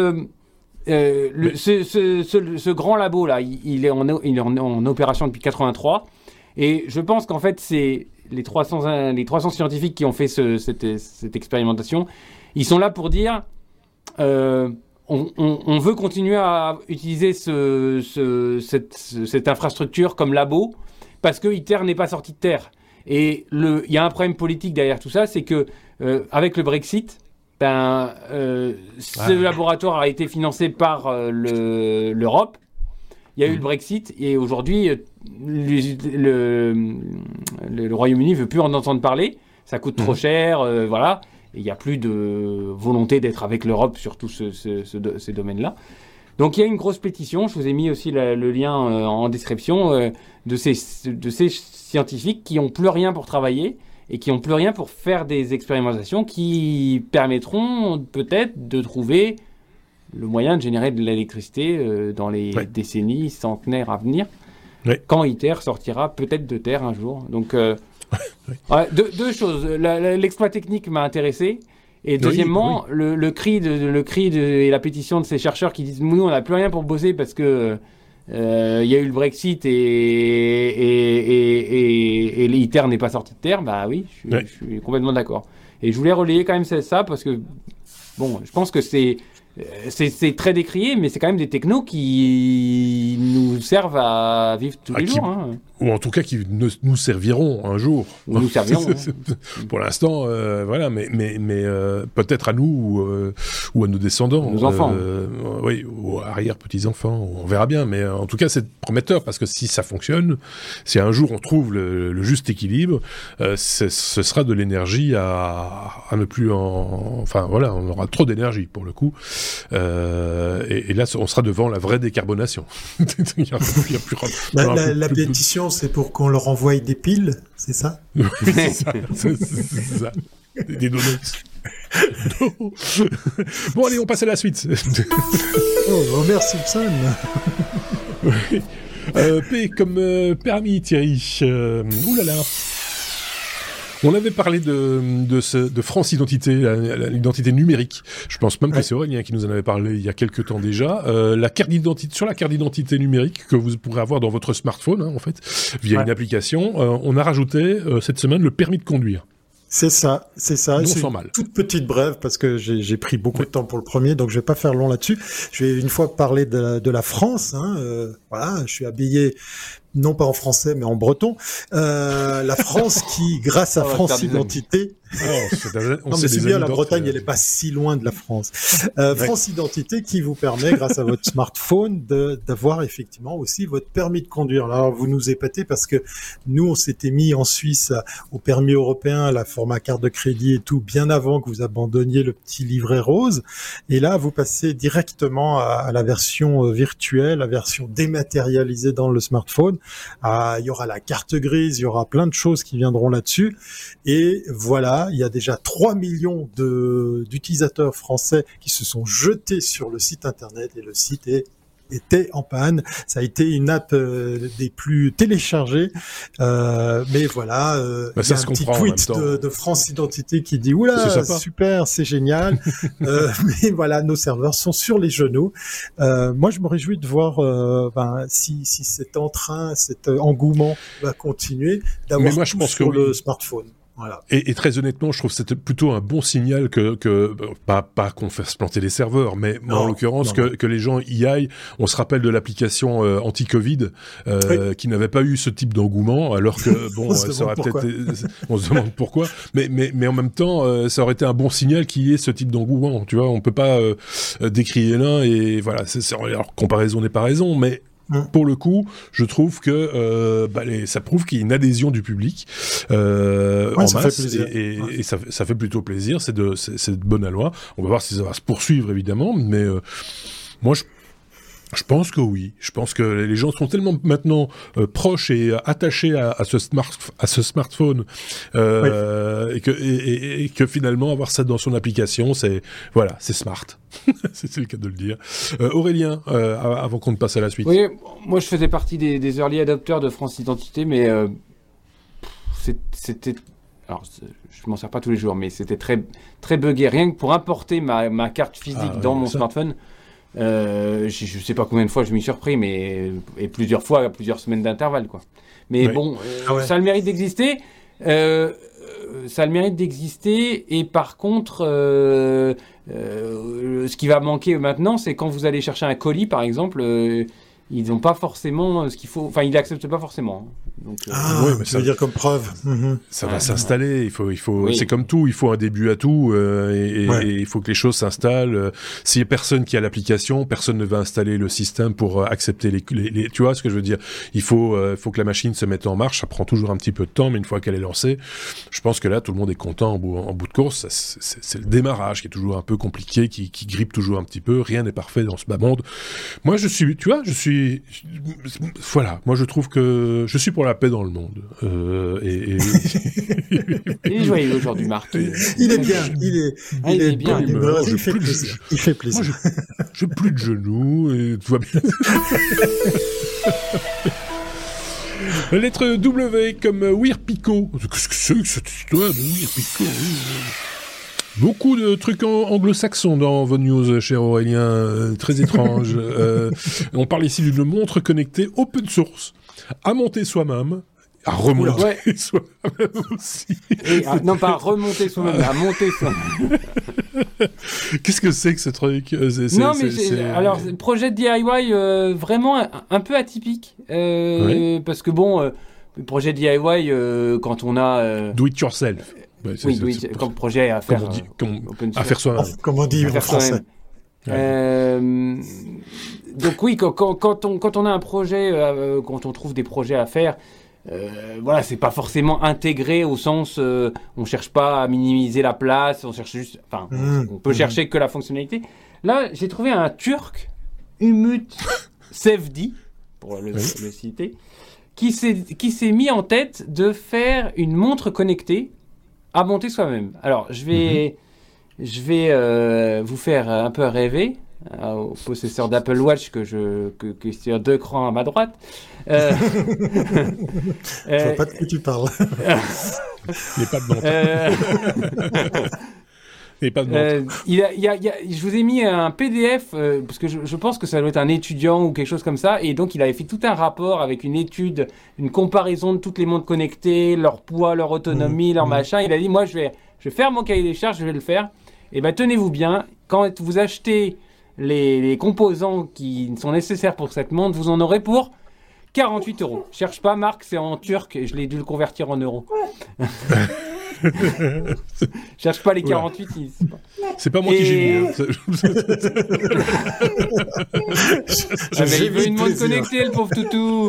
Euh, le- Mais- ce, ce- ce- ce grand labo là, il, il est, en, il est en, en opération depuis 83 et je pense qu'en fait c'est les 300 euh, les 300 scientifiques qui ont fait ce- cette, cette expérimentation, ils sont là pour dire euh, on, on- on veut continuer à utiliser ce, ce- cette, ce- cette infrastructure comme labo parce que ITER n'est pas sorti de terre. Et il y a un problème politique derrière tout ça, c'est que euh, avec le Brexit, ben, euh, ce laboratoire a été financé par euh, le- l'Europe. Il y a eu Mhm. le Brexit et aujourd'hui, euh, le, le, le- le Royaume-Uni veut plus en entendre parler. Ça coûte trop Mhm. cher, euh, voilà. Il n'y a plus de volonté d'être avec l'Europe sur tous ce- ce- ce do- ces domaines-là. Donc il y a une grosse pétition, je vous ai mis aussi la- le lien en description, de, ces, de ces scientifiques qui ont plus rien pour travailler et qui ont plus rien pour faire des expérimentations qui permettront peut-être de trouver le moyen de générer de l'électricité euh, dans les Ouais. décennies, centenaires à venir, Ouais. quand ITER sortira peut-être de terre un jour. Donc euh, ouais, deux, deux choses, l'exploit technique m'a intéressé. Et deuxièmement, Le, le cri, de, le cri de, et la pétition de ces chercheurs qui disent nous on n'a plus rien pour bosser parce que euh, il y a eu le Brexit et, et, et, et, et l'ITER n'est pas sorti de terre, bah oui, je suis, Ouais. je suis complètement d'accord. Et je voulais relayer quand même ça, parce que bon, je pense que c'est euh, c'est très décrié, mais c'est quand même des technos qui nous servent à vivre tous Ah, les qui- jours. hein. Ou en tout cas, qui ne- nous serviront un jour. Ou nous serviront, hein. Pour l'instant, euh, voilà, mais, mais, mais euh, peut-être à nous ou, euh, ou à nos descendants. Nos enfants. Euh, oui, ou arrière-petits-enfants, on verra bien. Mais euh, en tout cas, c'est prometteur parce que si ça fonctionne, si un jour on trouve le, le juste équilibre, euh, ce sera de l'énergie à, à ne plus en... Enfin, voilà, on aura trop d'énergie pour le coup. Euh, et, et là, on sera devant la vraie décarbonation. il y a, il y a plus, il y La, la- la plus- c'est pour qu'on leur envoie des piles, c'est ça? Oui, c'est ça. C'est- c'est- c'est ça. Des des donuts. bon, allez, on passe à la suite. Oh, Homer Simpson Euh, P comme euh, permis, Thierry. Euh, ouh là là. On avait parlé de, de, ce, de France Identité, l'identité numérique. Je pense même que c'est Aurélien qui nous en avait parlé il y a quelques temps déjà. Euh, la carte d'identité, sur la carte d'identité numérique que vous pourrez avoir dans votre smartphone, hein, en fait, via Ouais. une application, euh, on a rajouté euh, cette semaine le permis de conduire. C'est ça, c'est ça. Non C'est sans une mal. toute petite brève parce que j'ai pris beaucoup de temps pour le premier, donc je vais pas faire long là-dessus. Je vais une fois parler de la, de la France. Hein, euh, voilà, je suis habillé non pas en français mais en breton. Euh, la France qui, grâce à On France. Identité, on non, s'est mais c'est bien, la Bretagne, elle est pas si loin de la France. Euh, Ouais. France Identité qui vous permet, grâce à votre smartphone, d'avoir effectivement aussi votre permis de conduire. Alors, vous nous épatez parce que nous, on s'était mis en Suisse au permis européen, la format carte de crédit et tout, bien avant que vous abandonniez le petit livret rose. Et là, vous passez directement à, à la version euh, virtuelle, la version dématérialisée dans le smartphone. Ah, il y aura la carte grise, il y aura plein de choses qui viendront là-dessus. Et voilà, il y a déjà 3 millions d'utilisateurs français qui se sont jetés sur le site internet et le site est était en panne. Ça a été une app euh, des plus téléchargées. Euh, mais voilà, euh, bah, y a un petit tweet de, de, France Identité qui dit oula super, c'est génial. euh, mais voilà, nos serveurs sont sur les genoux. Euh, moi, je me réjouis de voir ben, si, si cet entrain, cet engouement va continuer d'avoir pense sur le smartphone. Et, et, très honnêtement, je trouve que c'était plutôt un bon signal que, que pas, pas qu'on fasse planter les serveurs, mais en l'occurrence que, que les gens y aillent. On se rappelle de l'application euh, anti-Covid euh, qui n'avait pas eu ce type d'engouement, alors que bon, ça aurait peut-être, on se demande pourquoi. Mais mais mais en même temps, euh, ça aurait été un bon signal qu'il y ait ce type d'engouement. Tu vois, on peut pas euh, décrier l'un et voilà. C'est, alors comparaison n'est pas raison, mais Pour le coup, je trouve que euh, bah, les, ça prouve qu'il y a une adhésion du public euh, en masse. et, et, ça, ça, fait plutôt plaisir. C'est de, c'est de bonne loi. On va voir si ça va se poursuivre évidemment, mais euh, moi je je pense que oui. Je pense que les gens sont tellement maintenant euh, proches et attachés à, à, ce, smart, à ce smartphone euh, et, que, et, et, que finalement avoir ça dans son application, c'est voilà, c'est smart. c'est le cas de le dire. Euh, Aurélien, euh, avant qu'on ne passe à la suite. Oui, moi je faisais partie des, des early adopters de France Identité, mais euh, c'était alors je m'en sers pas tous les jours, mais c'était très très buggé. Rien que pour importer ma, ma carte physique ah, dans mon ça. smartphone, euh, je, ne sais pas combien de fois je m'y suis surpris, mais et plusieurs fois, à plusieurs semaines d'intervalle, quoi. Mais bon, euh, ah ouais. ça a le mérite d'exister. Euh, ça a le mérite d'exister. Et par contre, euh, euh, ce qui va manquer maintenant, c'est quand vous allez chercher un colis, par exemple, ils n'ont pas forcément ce qu'il faut. Enfin, ils l'acceptent pas forcément. Donc, euh... ah, oui, mais ça veut dire comme preuve. Mmh. Ça va s'installer. Il faut, il faut. Oui. C'est comme tout. Il faut un début à tout, euh, et, ouais. et, il faut que les choses s'installent. S'il y a personne qui a l'application, personne ne va installer le système pour euh, accepter les, les, les, Tu vois ce que je veux dire? Il faut, euh, faut que la machine se mette en marche. Ça prend toujours un petit peu de temps, mais une fois qu'elle est lancée, je pense que là, tout le monde est content en bout, en bout de course. C'est le démarrage qui est toujours un peu compliqué, qui, qui grippe toujours un petit peu. Rien n'est parfait dans ce bas monde. Moi, je suis, tu vois, je suis voilà, moi je trouve que je suis pour la paix dans le monde. Euh, et, et... il est joyeux aujourd'hui, Marc. Il est bien, il est, ah, il, il est, bien. Il, fait plaisir. Il fait plaisir. Moi, j'ai plus de genoux et tout va bien. La lettre W comme Weir Pico. Qu'est-ce que c'est que cette histoire de Weir Pico? Beaucoup de trucs anglo-saxons dans vos news, cher Aurélien, euh, très étrange. euh, on parle ici d'une montre connectée open source, à monter soi-même, à remonter ouais. soi-même aussi. Et, ah, non, pas à remonter soi-même, à monter soi-même. Qu'est-ce que c'est que ce truc est, Non, mais alors, projet DIY euh, vraiment un, un, peu atypique. Euh, oui. Parce que bon, euh, projet DIY, euh, quand on a... Do it yourself. Ouais, oui, oui comme projet à faire, dit, comme, à faire soi-même. Comme on dit en français. Ouais. Euh, donc oui, quand, quand, quand, on, quand on a un projet, euh, quand on trouve des projets à faire, euh, voilà, c'est pas forcément intégré au sens, euh, on cherche pas à minimiser la place, on cherche juste, enfin, mmh, on peut mmh. chercher que la fonctionnalité. Là, j'ai trouvé un Turc, Umut Sevdi, pour le, oui. le citer, qui s'est mis en tête de faire une montre connectée à monter soi-même. Alors, je vais, mmh. je vais euh, vous faire un peu rêver euh, au possesseur d'Apple Watch que je que, que sur deux crans à ma droite. Euh, je vois pas de quoi tu parles. Il n'est pas de montre. Et pas de euh, il a, il a, il y a, je vous ai mis un PDF euh, parce que je, je, pense que ça doit être un étudiant ou quelque chose comme ça. Et donc il avait fait tout un rapport avec une étude, une comparaison de toutes les montres connectées, leur poids, leur autonomie, mmh, leur mmh. machin. Il a dit moi je vais, je vais faire mon cahier des charges, je vais le faire. Et ben tenez-vous bien, quand vous achetez les, les composants qui sont nécessaires pour cette montre, vous en aurez pour 48 euros. Cherche pas, Marc, c'est en turc et je l'ai dû le convertir en euros. Cherche pas les 48. Ouais. C'est pas moi et... qui j'ai mis. Hein. ah, il veut une montre connectée, le pauvre toutou.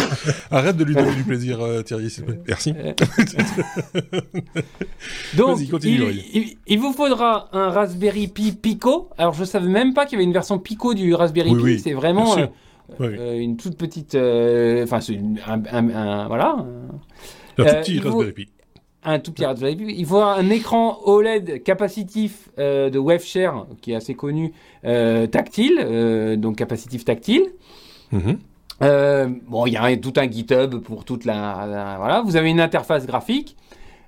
Arrête de lui donner du plaisir, euh, Thierry, s'il te plaît. Merci. Donc, il, il, il, vous faudra un Raspberry Pi Pico. Alors, je savais même pas qu'il y avait une version Pico du Raspberry oui, Pi. Oui, c'est vraiment euh, oui. euh, une toute petite. Enfin, un, un, Voilà. Un tout petit Raspberry Pi un tout petit. Il faut un écran OLED capacitif euh, de WebShare qui est assez connu, euh, tactile, euh, donc capacitif tactile. Mhm. Euh, bon, il y a un- tout un GitHub pour toute la, la- Voilà, vous avez une interface graphique.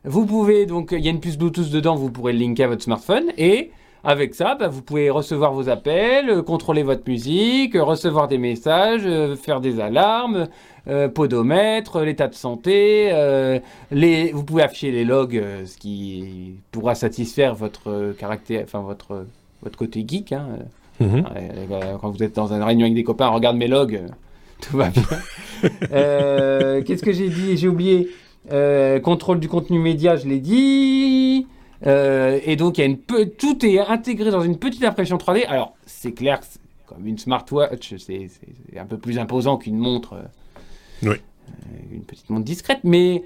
Vous pouvez donc, il y a une puce Bluetooth dedans, vous pourrez le linker à votre smartphone et avec ça, bah, vous pouvez recevoir vos appels, euh, contrôler votre musique, euh, recevoir des messages, euh, faire des alarmes, podomètre, l'état de santé. les, vous pouvez afficher les logs, ce qui pourra satisfaire votre caractère, enfin votre votre côté geek. Hein. Mhm. Quand vous êtes dans une réunion avec des copains, regarde mes logs, tout va bien. Qu'est-ce que j'ai dit? J'ai oublié. Contrôle du contenu média, je l'ai dit. Euh, et donc, il y a une peu, tout est intégré dans une petite impression 3D. Alors, c'est clair comme une smartwatch, c'est un peu plus imposant qu'une montre. euh, Oui. euh, une petite montre discrète, mais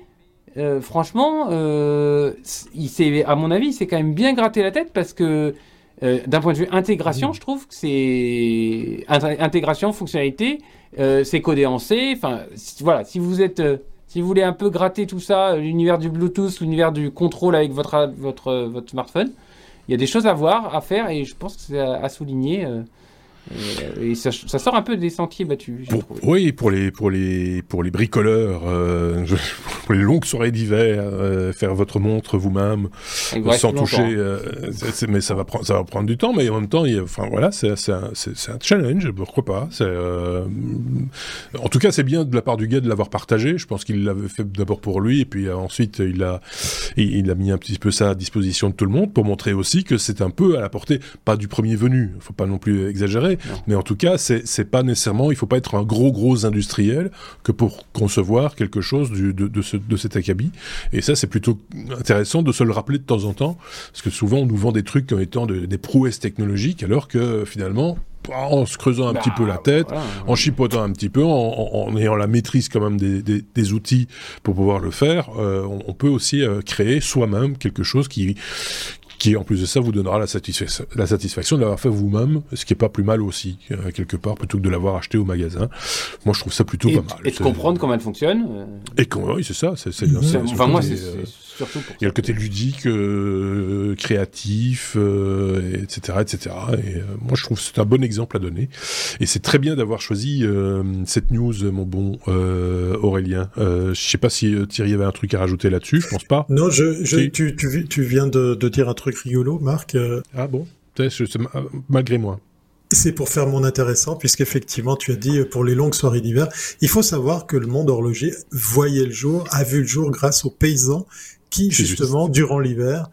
euh, franchement, il à mon avis, c'est quand même bien gratté la tête parce que d'un point de vue intégration, je trouve que c'est Int- intégration, fonctionnalité, c'est codé en C. Enfin, si- voilà, si vous êtes, si vous voulez un peu gratter tout ça, l'univers du Bluetooth, l'univers du contrôle avec votre votre votre smartphone, il y a des choses à voir, à faire, et je pense que c'est à, souligner. euh, et, et ça, ça sort un peu des sentiers battus. Pour- oui, pour les pour les pour les bricoleurs, euh, je- pour les longues soirées d'hiver, euh, faire votre montre vous-même Il sans toucher, euh, mais ça va prendre ça va prendre du temps, mais en même temps, il enfin voilà, c'est un, un challenge, pourquoi pas. Euh, en tout cas, c'est bien de la part du gars de l'avoir partagé. Je pense qu'il l'avait fait d'abord pour lui, et puis euh, ensuite il a il, il a mis un petit peu ça à disposition de tout le monde pour montrer aussi que c'est un peu à la portée, pas du premier venu, faut pas non plus exagérer, mais en tout cas, c'est c'est pas nécessairement, il faut pas être un gros gros industriel que pour concevoir quelque chose du, de, de, ce, de cet acabit. Et ça, c'est plutôt intéressant de se le rappeler de temps en temps, parce que souvent on nous vend des trucs comme étant de- des prouesses technologiques, alors que finalement, en se creusant un Bah, petit peu la tête, voilà. en chipotant un petit peu, en, en- en ayant la maîtrise quand même des, des- des outils pour pouvoir le faire, euh, on, on peut aussi euh, créer soi-même quelque chose qui qui en plus de ça vous donnera la, satisfa- la satisfaction de l'avoir fait vous-même, ce qui est pas plus mal aussi euh, quelque part plutôt que de l'avoir acheté au magasin. Moi je trouve ça plutôt et, pas mal. et de comprendre comment elle fonctionne. euh, Et qu'on- oui c'est ça, c'est Mhm. c'est- enfin, moi, c'est euh, c'est surtout pour il y a le côté ludique, euh, créatif, euh, etc., etc. Et euh, moi, je trouve que c'est un bon exemple à donner. Et c'est très bien d'avoir choisi euh, cette news, mon bon euh, Aurélien. Euh, je sais pas si Thierry avait un truc à rajouter là-dessus. Je pense pas. Non, je, tu, tu, vi- tu viens de, de dire un truc rigolo, Marc. euh, Ah bon? Malgré moi. C'est pour faire mon intéressant, puisqu'effectivement, tu as dit pour les longues soirées d'hiver, il faut savoir que le monde horloger voyait le jour, a vu le jour grâce aux paysans qui, justement, durant l'hiver,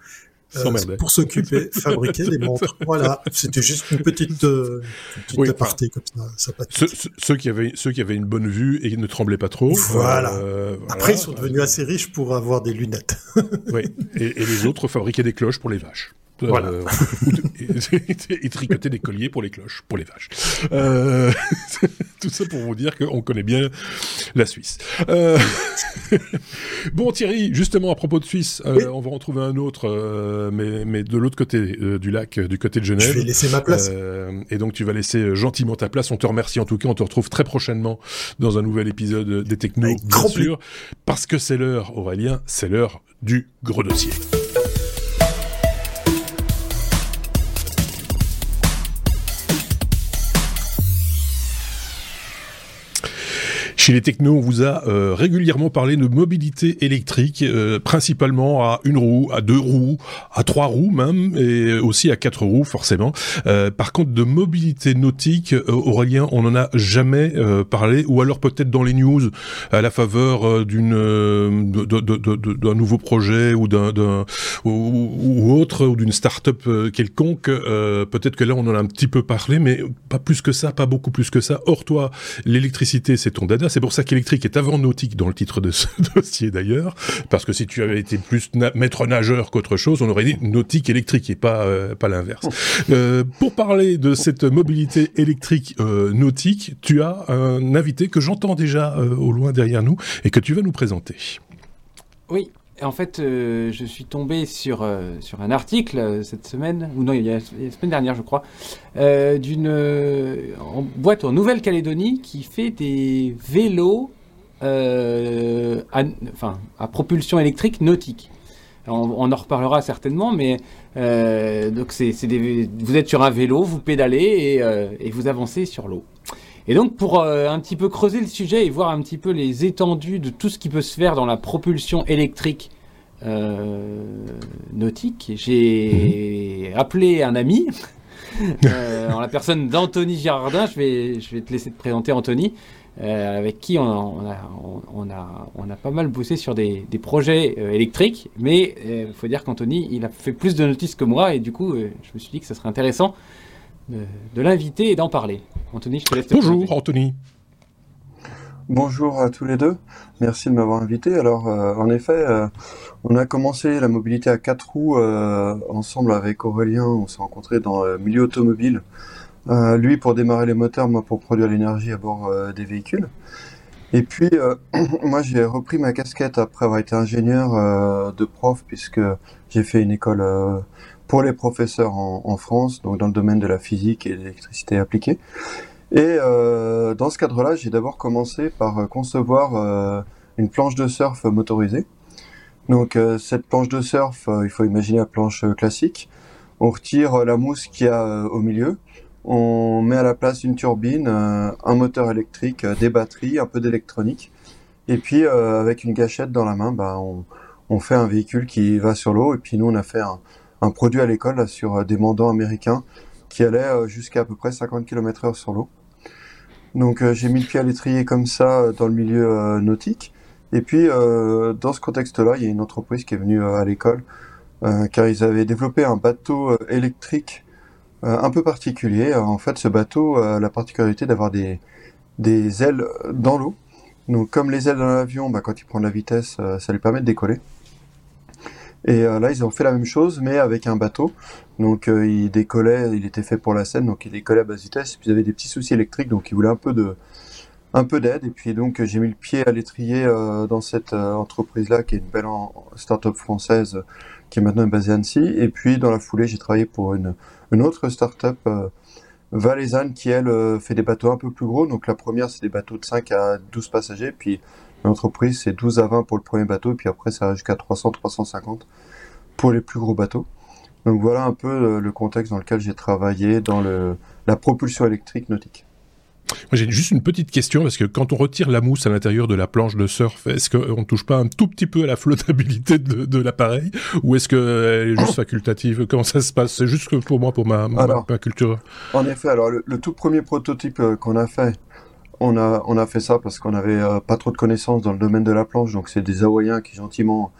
euh, pour s'occuper, fabriquaient des montres. Voilà, c'était juste une petite, euh, une petite Oui, aparté comme ça, sympathique. Ceux, ceux- ceux qui avaient ceux qui avaient une bonne vue et qui ne tremblaient pas trop. Voilà. euh, Après, voilà. ils sont devenus assez riches pour avoir des lunettes. Oui. Et, et les autres fabriquaient des cloches pour les vaches. Euh, Voilà. de- et, et tricotaient des colliers pour les cloches, pour les vaches. Euh, tout ça pour vous dire qu'on connaît bien la Suisse. Euh, bon Thierry, justement à propos de Suisse, euh, Oui. on va en trouver un autre, euh, mais, mais de l'autre côté euh, du lac, euh, du côté de Je Genève. vais laisser ma place. Euh, et donc tu vas laisser euh, gentiment ta place. On te remercie en tout cas. On te retrouve très prochainement dans un nouvel épisode des Technos, bien sûr, parce que c'est l'heure, Aurélien, c'est l'heure du gros dossier. Chez les technos, on vous a euh, régulièrement parlé de mobilité électrique, euh, principalement à une roue, à deux roues, à trois roues même, et aussi à quatre roues forcément. Euh, par contre, de mobilité nautique, Aurélien, on n'en a jamais parlé, ou alors peut-être dans les news, à la faveur d'un nouveau projet ou d'un ou, autre, ou d'une start-up quelconque. peut-être que là, on en a un petit peu parlé, mais pas plus que ça, pas beaucoup plus que ça. Or, toi, l'électricité, c'est ton dada. C'est pour ça qu'électrique est avant nautique dans le titre de ce dossier d'ailleurs, parce que si tu avais été plus na- maître nageur qu'autre chose, on aurait dit nautique électrique et pas euh, pas l'inverse. Euh, pour parler de cette mobilité électrique euh, nautique, tu as un invité que j'entends déjà euh, au loin derrière nous et que tu vas nous présenter. Oui, en fait, euh, je suis tombé sur, euh, sur un article euh, cette semaine, ou non, il y a la semaine dernière, je crois, d'une boîte en Nouvelle-Calédonie qui fait des vélos à, enfin, à propulsion électrique nautique. On, en reparlera certainement, mais donc c'est vous êtes sur un vélo, vous pédalez et vous avancez sur l'eau. Et donc pour un petit peu creuser le sujet et voir un petit peu les étendues de tout ce qui peut se faire dans la propulsion électrique nautique, j'ai mhm. appelé un ami. en la personne d'Anthony Girardin, je vais, je vais te laisser te présenter Anthony, euh, avec qui on a, on, a, on, a, pas mal bossé sur des, des projets euh, électriques, mais il euh, faut dire qu'Anthony, il a fait plus de notices que moi, et du coup, je me suis dit que ce serait intéressant de, l'inviter et d'en parler. Anthony, je te laisse te Bonjour Anthony. Bonjour à tous les deux, merci de m'avoir invité. Alors, en effet, on a commencé la mobilité à quatre roues ensemble avec Aurélien, on s'est rencontrés dans le milieu automobile euh, lui pour démarrer les moteurs, moi pour produire l'énergie à bord euh, des véhicules. Et puis, euh, moi j'ai repris ma casquette après avoir été ingénieur de prof, puisque j'ai fait une école pour les professeurs en, en, France, donc dans le domaine de la physique et de l'électricité appliquée. Et dans ce cadre-là, j'ai d'abord commencé par concevoir une planche de surf motorisée. Donc cette planche de surf, il faut imaginer la planche classique. On retire la mousse qu'il y a au milieu, on met à la place une turbine, euh, un moteur électrique, euh, des batteries, un peu d'électronique. Et puis euh, avec une gâchette dans la main, bah, on, fait un véhicule qui va sur l'eau. Et puis nous, on a fait un, produit à l'école sur des mandants américains qui allaient jusqu'à à peu près 50 km/h sur l'eau. Donc j'ai mis le pied à l'étrier comme ça dans le milieu nautique. Et puis dans ce contexte-là, il y a une entreprise qui est venue à l'école car ils avaient développé un bateau électrique euh, un peu particulier. En fait, ce bateau a la particularité d'avoir des, ailes dans l'eau. Donc, comme les ailes dans l'avion, bah, quand il prend de la vitesse, euh, ça lui permet de décoller. Et euh, là, ils ont fait la même chose, mais avec un bateau. Donc, il décollait, il était fait pour la scène, donc il décollait à basse vitesse. Puis, ils avaient des petits soucis électriques, donc ils voulaient un peu de, un peu d'aide. Et puis, donc, j'ai mis le pied à l'étrier dans cette entreprise-là, qui est une belle start-up française, qui est maintenant basée à Annecy. Et puis, dans la foulée, j'ai travaillé pour une autre start-up euh, valaisanne qui, elle, euh, fait des bateaux un peu plus gros. Donc la première, c'est des bateaux de 5 à 12 passagers. Puis l'entreprise, c'est 12 à 20 pour le premier bateau. Puis après, ça va jusqu'à 300, 350 pour les plus gros bateaux. Donc voilà un peu euh, le contexte dans lequel j'ai travaillé dans le, la propulsion électrique nautique. J'ai juste une petite question parce que quand on retire la mousse à l'intérieur de la planche de surf, est-ce qu'on ne touche pas un tout petit peu à la flottabilité de, l'appareil? Ou est-ce qu'elle est juste facultative? Comment ça se passe? C'est juste pour moi, pour ma, ma, culture. En effet, alors le, tout premier prototype euh, qu'on a fait, on a, on a fait ça parce qu'on n'avait euh, pas trop de connaissances dans le domaine de la planche, donc c'est des Hawaïens qui gentiment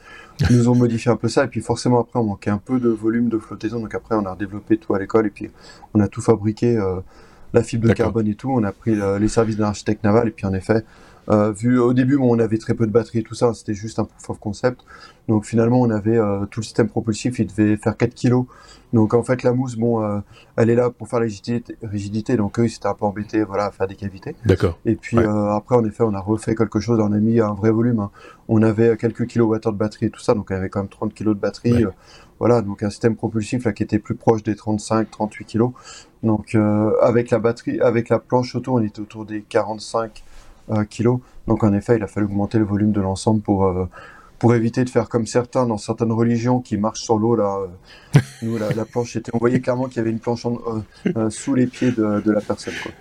nous ont modifié un peu ça, et puis forcément après on manquait un peu de volume de flottaison, donc après on a redéveloppé tout à l'école, et puis on a tout fabriqué. Euh, la fibre de carbone et tout. On a pris les services d'un architecte naval et puis en effet, euh, vu au début, on avait très peu de batterie et tout ça, c'était juste un proof of concept. Donc finalement, on avait euh, tout le système propulsif, il devait faire 4 kilos. Donc en fait, la mousse, bon, euh, elle est là pour faire la rigidité, rigidité donc eux, ils s'étaient un peu embêtés, voilà, à faire des cavités. D'accord. Et puis après, en effet, on a refait quelque chose, on a mis un vrai volume. Hein. On avait quelques kilowattheures de batterie et tout ça, donc il y avait quand même 30 kilos de batterie. voilà, donc un système propulsif là qui était plus proche des 35-38 kilos. Donc avec la batterie, avec la planche auto, on était autour des 45 kilos. Donc en effet, il a fallu augmenter le volume de l'ensemble pour euh, pour éviter de faire comme certains dans certaines religions qui marchent sur l'eau là. Euh, nous, la, planche était, on voyait clairement qu'il y avait une planche euh, sous les pieds de, de la personne. Quoi.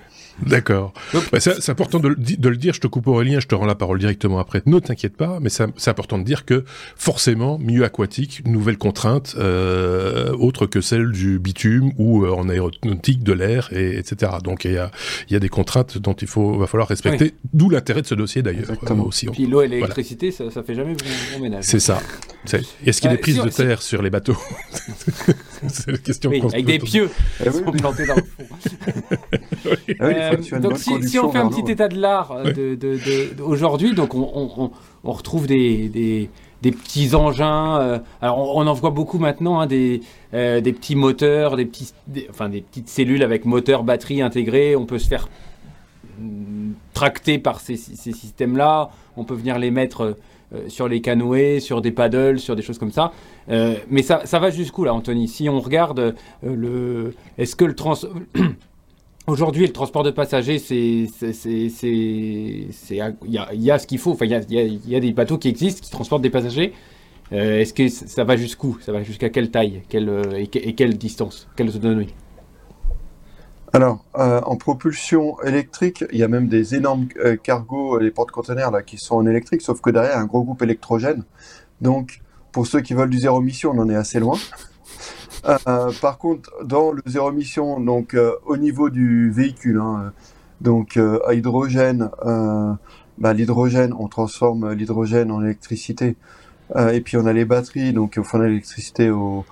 D'accord. Bah, c'est important de, de, le dire. Je te coupe Aurélien, je te rends la parole directement après. Ne t'inquiète pas, mais c'est important de dire que forcément, milieu aquatique, nouvelle contrainte, euh, autre que celle du bitume ou euh, en aéronautique de l'air, et, etc. Donc il y a, y a des contraintes dont il faut va falloir respecter. D'où l'intérêt de ce dossier d'ailleurs euh, aussi. Puis l'eau et l'électricité, ça, ça fait jamais bon, ménage. C'est ça. Est-ce qu'il y a des prises de terre sur les bateaux? C'est la question. Oui, avec des pieux qui sont plantés dans le fond. oui. Euh, donc si, on fait un petit état de l'art euh, de, aujourd'hui, donc on, retrouve des, petits engins. Euh, alors on, en voit beaucoup maintenant, hein, des, petits moteurs, des, petits, enfin, des petites cellules avec moteur, batterie intégrée. On peut se faire mm, tracter par ces, systèmes-là. On peut venir les mettre sur les canoës, sur des paddles, sur des choses comme ça. mais ça, ça va jusqu'où là, Anthony? Si on regarde le, est-ce que le trans Aujourd'hui, le transport de passagers, c'est, il y a, ce qu'il faut. Enfin, il y a, des bateaux qui existent qui transportent des passagers. Euh, est-ce que ça va jusqu'où? Ça va jusqu'à quelle taille? Quelle, euh, et, quelle distance? Quelle autonomie? Alors, euh, en propulsion électrique, il y a même des énormes cargos, les porte-conteneurs là, qui sont en électrique, sauf que derrière, un gros groupe électrogène. Donc, pour ceux qui veulent du zéro émission, on en est assez loin. Euh, par contre, dans le zéro émission, donc au niveau du véhicule, hein, donc à hydrogène, bah, l'hydrogène, on transforme l'hydrogène en électricité. et puis on a les batteries, donc on fournit l'électricité au,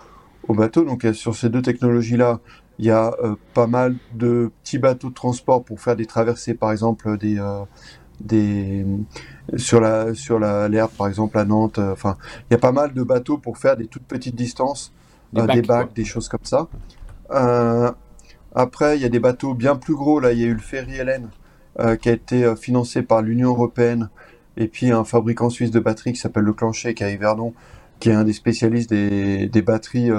au bateau. Donc sur ces deux technologies-là, il y a euh, pas mal de petits bateaux de transport pour faire des traversées, par exemple des euh, des sur la sur la l'air par exemple à Nantes. Euh, enfin, il y a pas mal de bateaux pour faire des toutes petites distances, des, bacs, des choses comme ça. après, il y a des bateaux bien plus gros. Là, il y a eu le ferry Hélène qui a été financé par l'Union européenne et puis un fabricant suisse de batteries qui s'appelle Le Clancher qui est à Yverdon, qui est un des spécialistes des, des batteries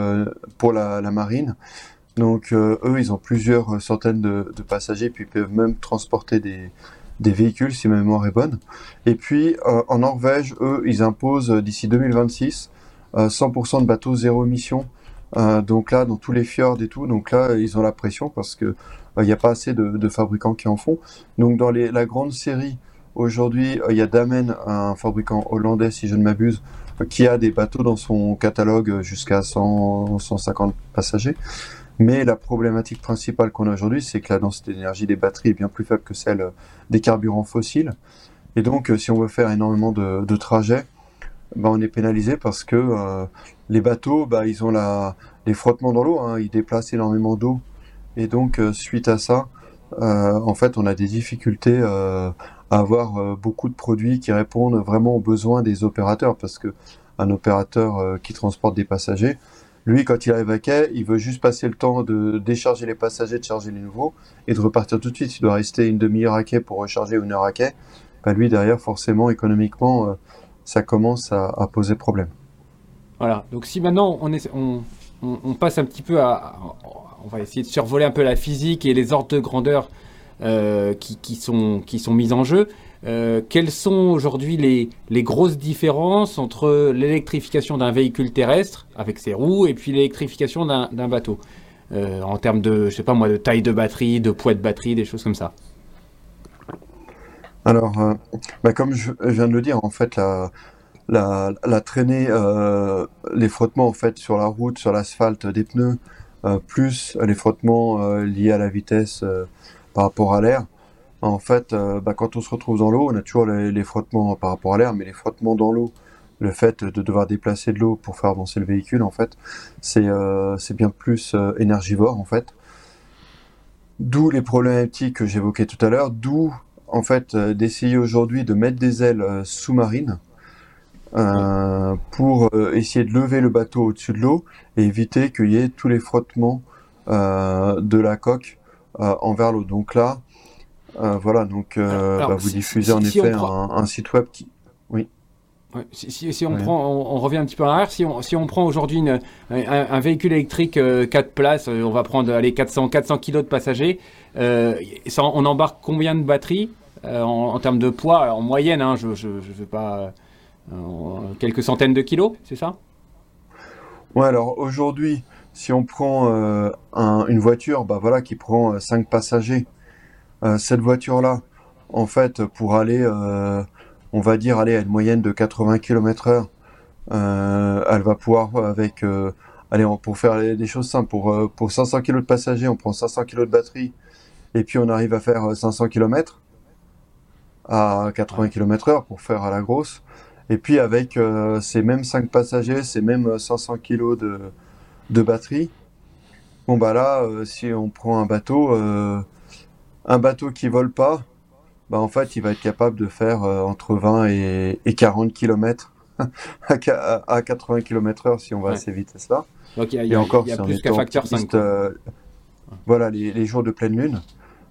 pour la, la marine. Donc euh, eux, ils ont plusieurs centaines de, passagers, puis ils peuvent même transporter des, véhicules si ma mémoire est bonne. Et puis euh, en Norvège, eux, ils imposent euh, d'ici 2026 100% de bateaux zéro émission. Donc là, dans tous les fjords et tout, donc là, ils ont la pression parce que il n'y a pas assez de, fabricants qui en font. Donc dans la grande série, aujourd'hui, il y a Damen, un fabricant hollandais, si je ne m'abuse, qui a des bateaux dans son catalogue jusqu'à 150 passagers. Mais la problématique principale qu'on a aujourd'hui, c'est que la densité d'énergie des batteries est bien plus faible que celle euh, des carburants fossiles. Et donc, euh, si on veut faire énormément de, trajets, bah, on est pénalisé parce que euh, les bateaux, bah, ils ont la, les frottements dans l'eau, hein, ils déplacent énormément d'eau. Et donc, suite à ça, en fait, on a des difficultés à avoir beaucoup de produits qui répondent vraiment aux besoins des opérateurs, parce que un opérateur qui transporte des passagers, lui, quand il arrive à quai, il veut juste passer le temps de décharger les passagers, de charger les nouveaux et de repartir tout de suite. Il doit rester une demi-heure à quai pour recharger une heure à quai. Bah, lui, derrière, forcément, économiquement, euh, ça commence à, poser problème. Voilà. Donc, si maintenant on, passe un petit peu à. On va essayer de survoler un peu la physique et les ordres de grandeur euh, qui, sont, qui sont mis en jeu. Euh, quelles sont aujourd'hui les, grosses différences entre l'électrification d'un véhicule terrestre avec ses roues et puis l'électrification d'un bateau? Euh, en termes de, je sais pas moi, de taille de batterie, de poids de batterie, des choses comme ça Alors, euh, bah, comme je, viens de le dire, en fait, la, la, traînée, les frottements en fait sur la route, sur l'asphalte des pneus, plus les frottements liés à la vitesse par rapport à l'air, en fait, euh, bah, quand on se retrouve dans l'eau, on a toujours les, frottements par rapport à l'air, mais les frottements dans l'eau, le fait de devoir déplacer de l'eau pour faire avancer le véhicule, en fait, c'est euh, bien plus euh, énergivore, en fait. D'où les problématiques que j'évoquais tout à l'heure, d'où, en fait, d'essayer aujourd'hui de mettre des ailes sous-marines pour essayer de lever le bateau au-dessus de l'eau et éviter qu'il y ait tous les frottements de la coque envers l'eau. Donc là, euh, voilà, donc euh, bah, vous diffusez en effet un, site web qui. Si, on prend, on, revient un petit peu en arrière. Si on, si on prend aujourd'hui un, véhicule électrique 4 euh, places, on va prendre allez, 400, 400 kg de passagers. on embarque combien de batteries en, termes de poids? En moyenne, hein, je ne veux pas. quelques centaines de kilos, c'est ça? Ouais, alors aujourd'hui, si on prend une voiture bah, voilà, qui prend 5 passagers, euh, cette voiture-là, en fait, pour aller, euh, on va dire, aller à une moyenne de 80 km/h, euh, elle va pouvoir avec, allez, pour faire des choses simples, pour pour 500 kg de passagers, on prend 500 kg de batterie, et puis on arrive à faire 500 km à 80 km/h pour faire à la grosse. Et puis avec ces mêmes 5 passagers, ces mêmes 500 kg de, de batterie, bon bah là, si on prend un bateau, un bateau qui vole pas, bah en fait, il va être capable de faire euh, entre 20 et, 40 km à, 80 km/h si on va assez vite, c'est ça? Donc il y a, encore, plus qu'un facteur 5. Euh, voilà, les, jours de pleine lune.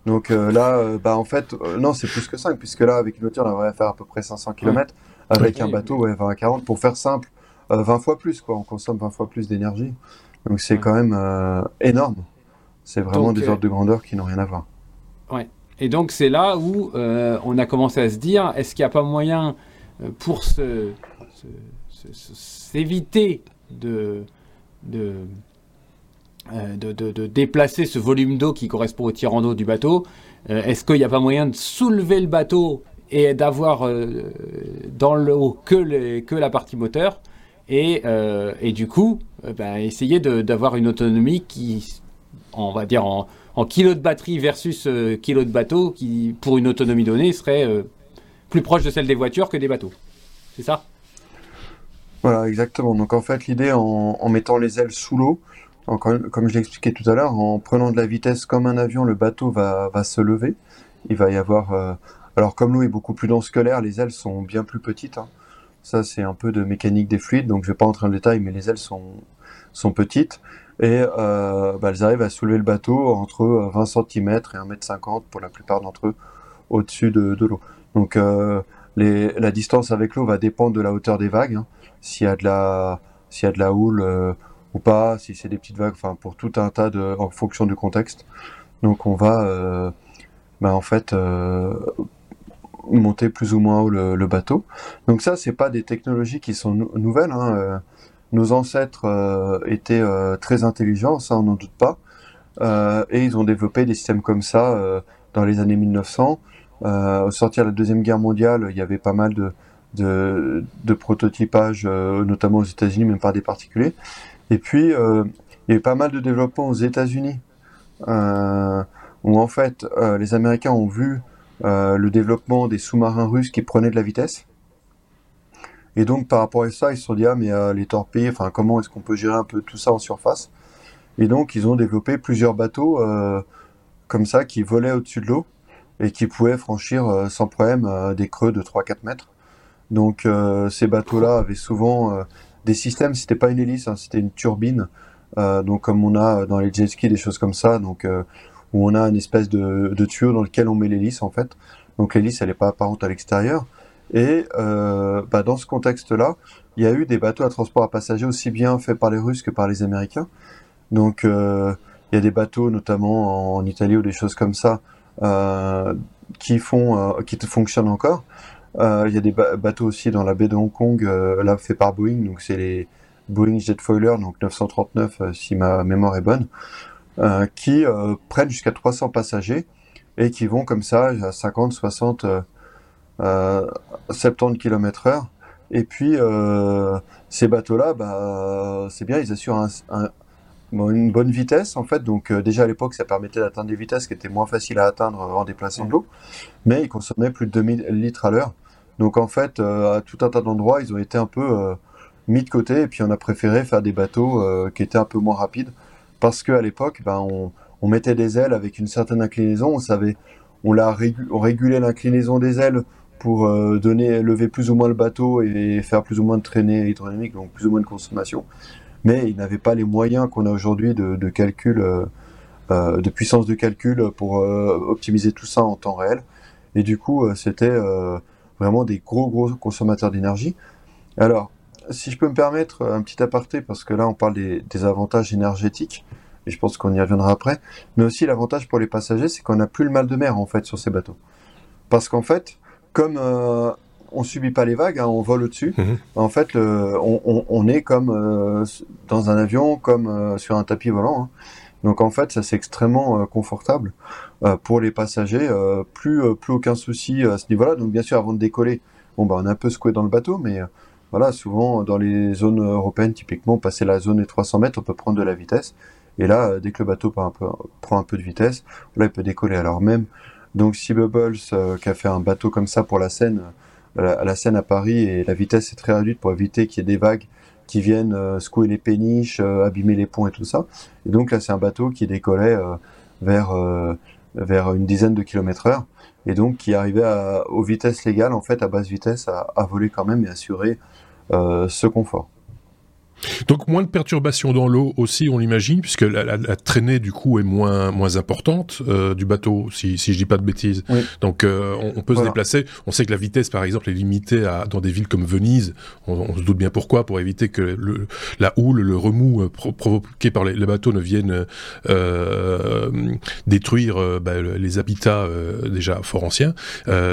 Donc euh, là, bah en fait, non, c'est plus que 5, puisque là, avec une voiture, on devrait faire à peu près 500 km. Avec un bateau, ouais, 20 à 40. Pour faire simple, 20 fois plus, quoi. On consomme 20 fois plus d'énergie. Donc c'est quand même énorme. C'est vraiment des ordres de grandeur qui n'ont rien à voir. Ouais. Et donc c'est là où euh, on a commencé à se dire, est-ce qu'il n'y a pas moyen euh, pour s'éviter de, de, de, de, déplacer ce volume d'eau qui correspond au tirant d'eau du bateau, est-ce qu'il n'y a pas moyen de soulever le bateau et d'avoir dans l'eau que, que la partie moteur et, et du coup ben, essayer d'avoir une autonomie qui, on va dire en, en kilo de batterie versus kilo de bateau, qui pour une autonomie donnée serait plus proche de celle des voitures que des bateaux. C'est ça? Voilà, exactement. Donc en fait, l'idée en, mettant les ailes sous l'eau, comme je l'ai expliqué tout à l'heure, en prenant de la vitesse comme un avion, le bateau va, se lever. Il va y avoir... Euh, alors comme l'eau est beaucoup plus dense que l'air, les ailes sont bien plus petites. Hein. Ça, c'est un peu de mécanique des fluides, donc je ne vais pas entrer en détail, mais les ailes sont petites. Et euh, bah, elles arrivent à soulever le bateau entre 20 cm et 1m50 pour la plupart d'entre eux au-dessus de, l'eau. Donc euh, la distance avec l'eau va dépendre de la hauteur des vagues. Hein. S'il y a de la, s'il y a de la houle euh, ou pas, si c'est des petites vagues, enfin pour tout un tas de, en fonction du contexte. Donc on va, euh, bah, en fait, monter plus ou moins haut le, bateau. Donc ça, c'est pas des technologies qui sont nouvelles. Hein. Nos ancêtres étaient très intelligents, ça on n'en doute pas, et ils ont développé des systèmes comme ça dans les années 1900. Euh, au sortir de la Deuxième Guerre mondiale, il y avait pas mal de, de, de prototypage, euh, notamment aux États-Unis, même par des particuliers. Et puis, euh, il y a eu pas mal de développement aux États-Unis, euh, où en fait, euh, les Américains ont vu le développement des sous-marins russes qui prenaient de la vitesse. Et donc, par rapport à ça, ils se sont dit, ah, mais les torpilles, enfin, comment est-ce qu'on peut gérer un peu tout ça en surface? Et donc, ils ont développé plusieurs bateaux comme ça qui volaient au-dessus de l'eau et qui pouvaient franchir euh, sans problème euh, des creux de 3-4 mètres. Donc euh, ces bateaux-là avaient souvent des systèmes, c'était pas une hélice, hein, c'était une turbine, donc comme on a dans les jet skis, des choses comme ça, donc où on a une espèce de, de, tuyau dans lequel on met l'hélice en fait. Donc l'hélice elle n'est pas apparente à l'extérieur. Et euh, bah, dans ce contexte-là, il y a eu des bateaux à transport à passagers aussi bien faits par les Russes que par les Américains. Donc euh, il y a des bateaux notamment en Italie ou des choses comme ça euh, qui font, euh, qui fonctionnent encore. Euh, il y a des bateaux aussi dans la baie de Hong Kong, là fait par Boeing, donc c'est les Boeing Jetfoiler, donc 939 si ma mémoire est bonne, qui prennent jusqu'à 300 passagers et qui vont comme ça à 50, 60, 70 km heure. Et puis ces bateaux-là, bah, c'est bien, ils assurent un, un, une bonne vitesse en fait. Donc euh, déjà à l'époque, ça permettait d'atteindre des vitesses qui étaient moins faciles à atteindre en déplaçant de l'eau, mais ils consommaient plus de 2000 litres à l'heure. Donc en fait, euh, à tout un tas d'endroits, ils ont été un peu euh, mis de côté et puis on a préféré faire des bateaux qui étaient un peu moins rapides parce qu'à l'époque, ben, on, on, mettait des ailes avec une certaine inclinaison, on savait, on, l'a on régulait l'inclinaison des ailes pour donner, lever plus ou moins le bateau et faire plus ou moins de traînée hydrodynamique, donc plus ou moins de consommation mais ils n'avaient pas les moyens qu'on a aujourd'hui de, calcul, euh, euh, de puissance de calcul pour euh, optimiser tout ça en temps réel. Et du coup, c'était vraiment des gros gros consommateurs d'énergie. Alors, si je peux me permettre un petit aparté, parce que là on parle des, avantages énergétiques, et je pense qu'on y reviendra après, mais aussi l'avantage pour les passagers, c'est qu'on n'a plus le mal de mer en fait sur ces bateaux. Parce qu'en fait, comme on subit pas les vagues, hein, on vole au-dessus. Mhm. En fait, on, est comme euh, dans un avion, comme euh, sur un tapis volant. Hein. Donc en fait, ça c'est extrêmement euh, confortable pour les passagers. plus plus aucun souci à ce niveau-là. Donc bien sûr, avant de décoller, bon bah on est un peu secoué dans le bateau, mais voilà, souvent dans les zones européennes, typiquement, passer la zone des 300 mètres, on peut prendre de la vitesse. Et là, dès que le bateau prend un peu, prend un peu de vitesse, là, il peut décoller. Alors même, donc Sea Bubbles, qui a fait un bateau comme ça pour la Seine, à la, Seine à Paris et la vitesse est très réduite pour éviter qu'il y ait des vagues qui viennent euh, secouer les péniches, euh, abîmer les ponts et tout ça. Et donc là, c'est un bateau qui décollait euh, vers vers une dizaine de kilomètres heure et donc qui arrivait aux vitesses légales, en fait, à basse vitesse, à voler quand même et assurer ce confort. Donc moins de perturbations dans l'eau aussi, on l'imagine, puisque la, traînée du coup est moins moins importante euh, du bateau, si, si je dis pas de bêtises. Donc euh, on, peut se déplacer. On sait que la vitesse, par exemple, est limitée à, dans des villes comme Venise. On, se doute bien pourquoi, pour éviter que le, la houle, le remous euh, provoqué par les, bateaux ne viennent détruire bah, les habitats déjà fort anciens.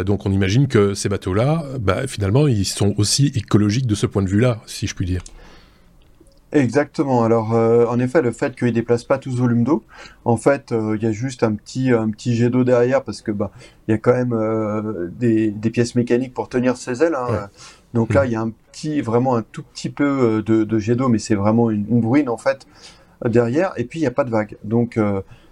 donc on imagine que ces bateaux-là, bah, finalement, ils sont aussi écologiques de ce point de vue-là, si je puis dire. Exactement. Alors, euh, en effet, le fait qu'il déplace pas tout ce volume d'eau, en fait, euh, il y a juste un petit un petit jet d'eau derrière parce que bah il y a quand même euh, des, des pièces mécaniques pour tenir ses ailes. Hein. Donc là, il y a un petit, vraiment un tout petit peu de, de jet d'eau, mais c'est vraiment une, une, bruine en fait derrière. Et puis il n'y a pas de vague. Donc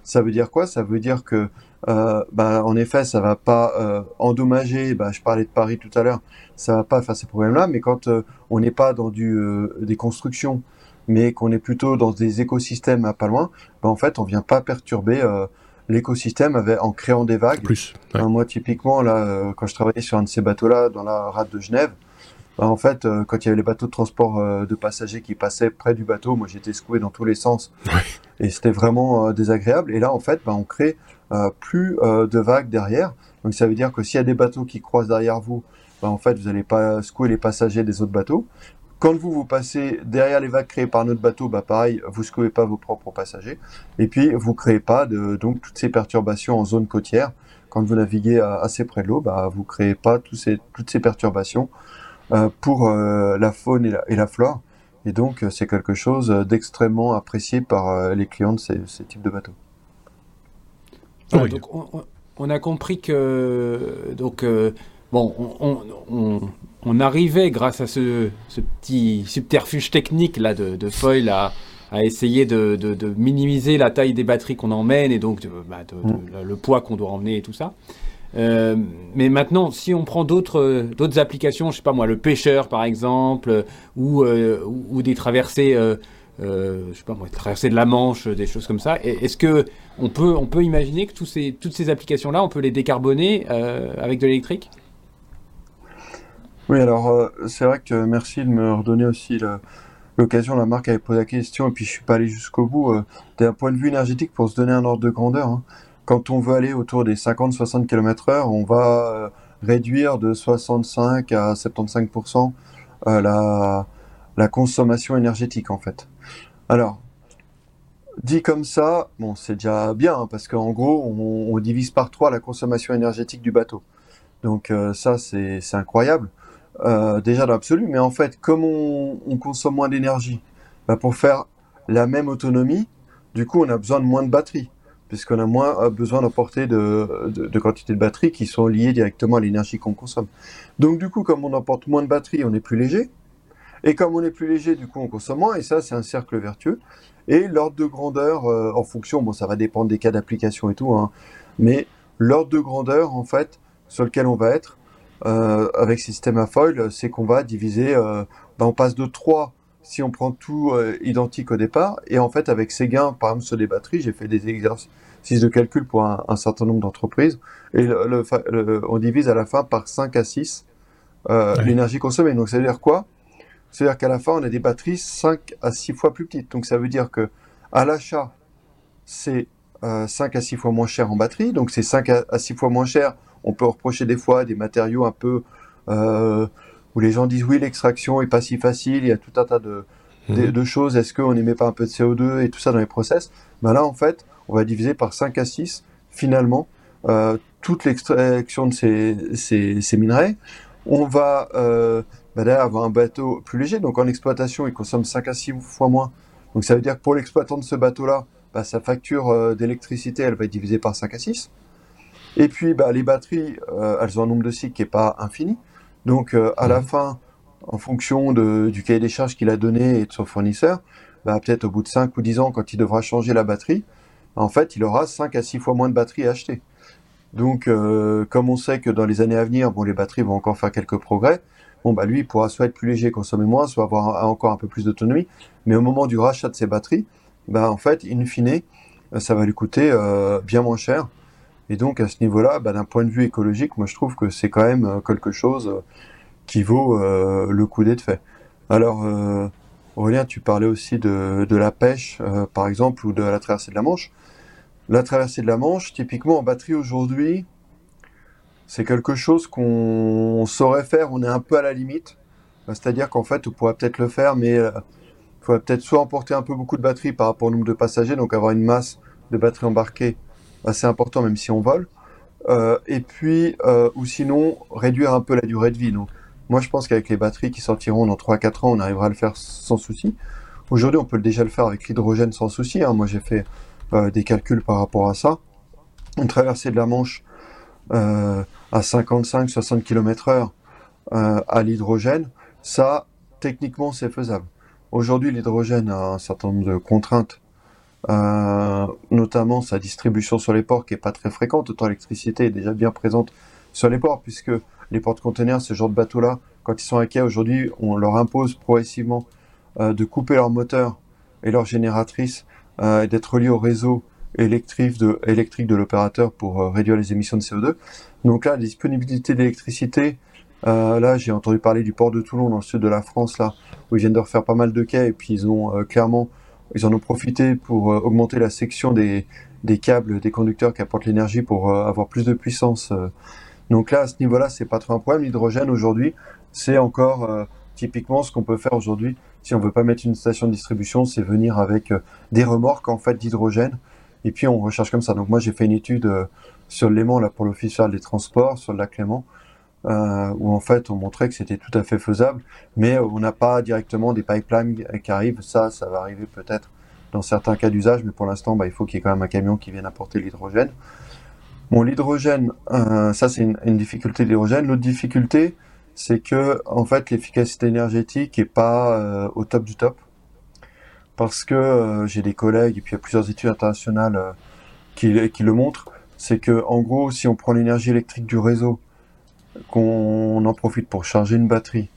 ça veut dire quoi? Ça veut dire que bah, en effet, ça va pas endommager. Bah, je parlais de Paris tout à l'heure, ça va pas faire ces problèmes-là. Mais quand on n'est pas dans du des constructions mais qu'on est plutôt dans des écosystèmes à pas loin, ben en fait, on vient pas perturber euh, l'écosystème en créant des vagues. Plus. moi, typiquement, là, euh, quand je travaillais sur un de ces bateaux-là, dans la rade de Genève, ben, en fait, euh, quand il y avait les bateaux de transport de passagers qui passaient près du bateau, moi, j'étais secoué dans tous les sens. Et c'était vraiment désagréable. Et là, en fait, ben, on crée plus de vagues derrière. Donc, ça veut dire que s'il y a des bateaux qui croisent derrière vous, ben, en fait, vous n'allez pas secouer les passagers des autres bateaux. Quand vous vous passez derrière les vagues créées par notre bateau, bah pareil, vous secouez pas vos propres passagers. Et puis vous créez pas de, donc toutes ces perturbations en zone côtière. Quand vous naviguez assez près de l'eau, bah vous créez pas tous ces, toutes ces perturbations euh, pour euh, la faune et la, et la, flore. Et donc c'est quelque chose d'extrêmement apprécié par euh, les clients de ces, ces types de bateaux. donc on, a compris que donc bon, on, on, arrivait, grâce à ce, petit subterfuge technique là de, de Foil, à, essayer de, minimiser la taille des batteries qu'on emmène et donc bah, mm. le poids qu'on doit emmener et tout ça. Euh, mais maintenant, si on prend d'autres d'autres applications, je sais pas moi, le pêcheur par exemple, ou, euh, ou, des traversées, euh, je sais pas moi, traversées de la Manche, des choses comme ça. Est-ce que on peut on peut imaginer que tous ces, toutes ces applications là, on peut les décarboner avec de l'électrique? Oui, alors euh, c'est vrai que merci de me redonner aussi l'occasion. La marque avait posé la question et puis je suis pas allé jusqu'au bout. Euh, D'un point de vue énergétique, pour se donner un ordre de grandeur, hein, quand on veut aller autour des 50-60 km/h, on va euh, réduire de 65 à 75% la, consommation énergétique en fait. Alors, dit comme ça, bon, c'est déjà bien hein, parce qu'en gros, on, on, divise par trois la consommation énergétique du bateau. Donc ça, c'est incroyable. Euh, déjà dans l'absolu, mais en fait, comme on, consomme moins d'énergie, bah pour faire la même autonomie, du coup, on a besoin de moins de batterie, puisqu'on a moins euh, besoin d'emporter de, de, de, quantité de batterie qui sont liées directement à l'énergie qu'on consomme. Donc, du coup, comme on emporte moins de batterie, on est plus léger. Et comme on est plus léger, du coup, on consomme moins, et ça, c'est un cercle vertueux. Et l'ordre de grandeur, euh, en fonction, bon, ça va dépendre des cas d'application et tout, hein, mais l'ordre de grandeur, en fait, sur lequel on va être, euh, avec système à foil, c'est qu'on va diviser, euh, ben on passe de 3 si on prend tout euh, identique au départ, et en fait avec ces gains, par exemple sur des batteries, j'ai fait des exercices de calcul pour un, un certain nombre d'entreprises, et le, le, on divise à la fin par 5 à 6 euh, l'énergie consommée. Donc ça veut dire quoi? C'est-à-dire qu'à la fin, on a des batteries 5 à 6 fois plus petites. Donc ça veut dire que à l'achat, c'est euh, 5 à 6 fois moins cher en batterie, donc c'est 5 à 6 fois moins cher on peut reprocher des fois des matériaux un peu euh, où les gens disent oui l'extraction est pas si facile, il y a tout un tas de, de, mhm. choses, est-ce qu'on n'émet pas un peu de CO2 et tout ça dans les process? Ben Là en fait on va diviser par 5 à 6 finalement euh, toute l'extraction de ces, ces, ces, minerais. On va euh, ben avoir un bateau plus léger, donc en exploitation il consomme 5 à 6 fois moins. Donc ça veut dire que pour l'exploitant de ce bateau-là, ben, sa facture euh, d'électricité elle va être divisée par 5 à 6. Et puis, bah, les batteries, euh, elles ont un nombre de cycles qui n'est pas infini. Donc, euh, à la fin, en fonction de, du cahier des charges qu'il a donné et de son fournisseur, bah, peut-être au bout de 5 ou 10 ans, quand il devra changer la batterie, en fait, il aura 5 à 6 fois moins de batteries à acheter. Donc, euh, comme on sait que dans les années à venir, bon, les batteries vont encore faire quelques progrès, bon, bah, lui, il pourra soit être plus léger, consommer moins, soit avoir encore un peu plus d'autonomie. Mais au moment du rachat de ses batteries, bah, en fait, in fine, ça va lui coûter bien moins cher et donc à ce niveau-là, bah, d'un point de vue écologique, moi je trouve que c'est quand même euh, quelque chose euh, qui vaut euh, le coup d'être fait. Alors Aurélien, tu parlais aussi de, la pêche, par exemple, ou de la traversée de la Manche. La traversée de la Manche, typiquement en batterie aujourd'hui, c'est quelque chose qu'on saurait faire, on est un peu à la limite. C'est-à-dire qu'en fait, on pourrait peut-être le faire, mais il faudrait peut-être soit emporter un peu beaucoup de batterie par rapport au nombre de passagers, donc avoir une masse de batterie embarquée assez important même si on vole. Euh, et puis, euh, ou sinon, réduire un peu la durée de vie. Donc, moi, je pense qu'avec les batteries qui sortiront dans 3-4 ans, on arrivera à le faire sans souci. Aujourd'hui, on peut déjà le faire avec l'hydrogène sans souci. Hein. Moi, j'ai fait des calculs par rapport à ça. Une traversée de la Manche à 55-60 km/h à l'hydrogène, ça, techniquement, c'est faisable. Aujourd'hui, l'hydrogène a un certain nombre de contraintes, euh, notamment sa distribution sur les ports qui est pas très fréquente. Autant l'électricité est déjà bien présente sur les ports, puisque les portes-containers, ce genre de bateaux-là, quand ils sont à quai aujourd'hui, on leur impose progressivement euh, de couper leur moteur et leur génératrice euh, et d'être reliés au réseau électrique de, électrique de l'opérateur pour euh, réduire les émissions de CO2. Donc là, la disponibilité d'électricité euh, là, j'ai entendu parler du port de Toulon dans le sud de la France, là, où ils viennent de refaire pas mal de quais et puis ils ont euh, clairement, ils en ont profité pour euh, augmenter la section des, des câbles, des conducteurs qui apportent l'énergie pour avoir plus de puissance. Donc là, à ce niveau-là, c'est pas trop un problème. L'hydrogène aujourd'hui, c'est encore typiquement ce qu'on peut faire aujourd'hui. Si on veut pas mettre une station de distribution, c'est venir avec des remorques en fait d'hydrogène. Et puis on recherche comme ça. Donc moi, j'ai fait une étude sur Léman là pour l'office des transports, sur le lac Léman euh, où en fait on montrait que c'était tout à fait faisable, mais on n'a pas directement des pipelines qui arrivent. Ça, ça va arriver peut-être dans certains cas d'usage, mais pour l'instant, bah, il faut qu'il y ait quand même un camion qui vienne apporter l'hydrogène. Bon, l'hydrogène, euh, ça c'est une, une, difficulté de l'hydrogène. L'autre difficulté, c'est que en fait l'efficacité énergétique est pas euh, au top du top, parce que euh, j'ai des collègues et puis il y a plusieurs études internationales euh, qui, qui le montrent. C'est que en gros, si on prend l'énergie électrique du réseau qu'on en profite pour charger une batterie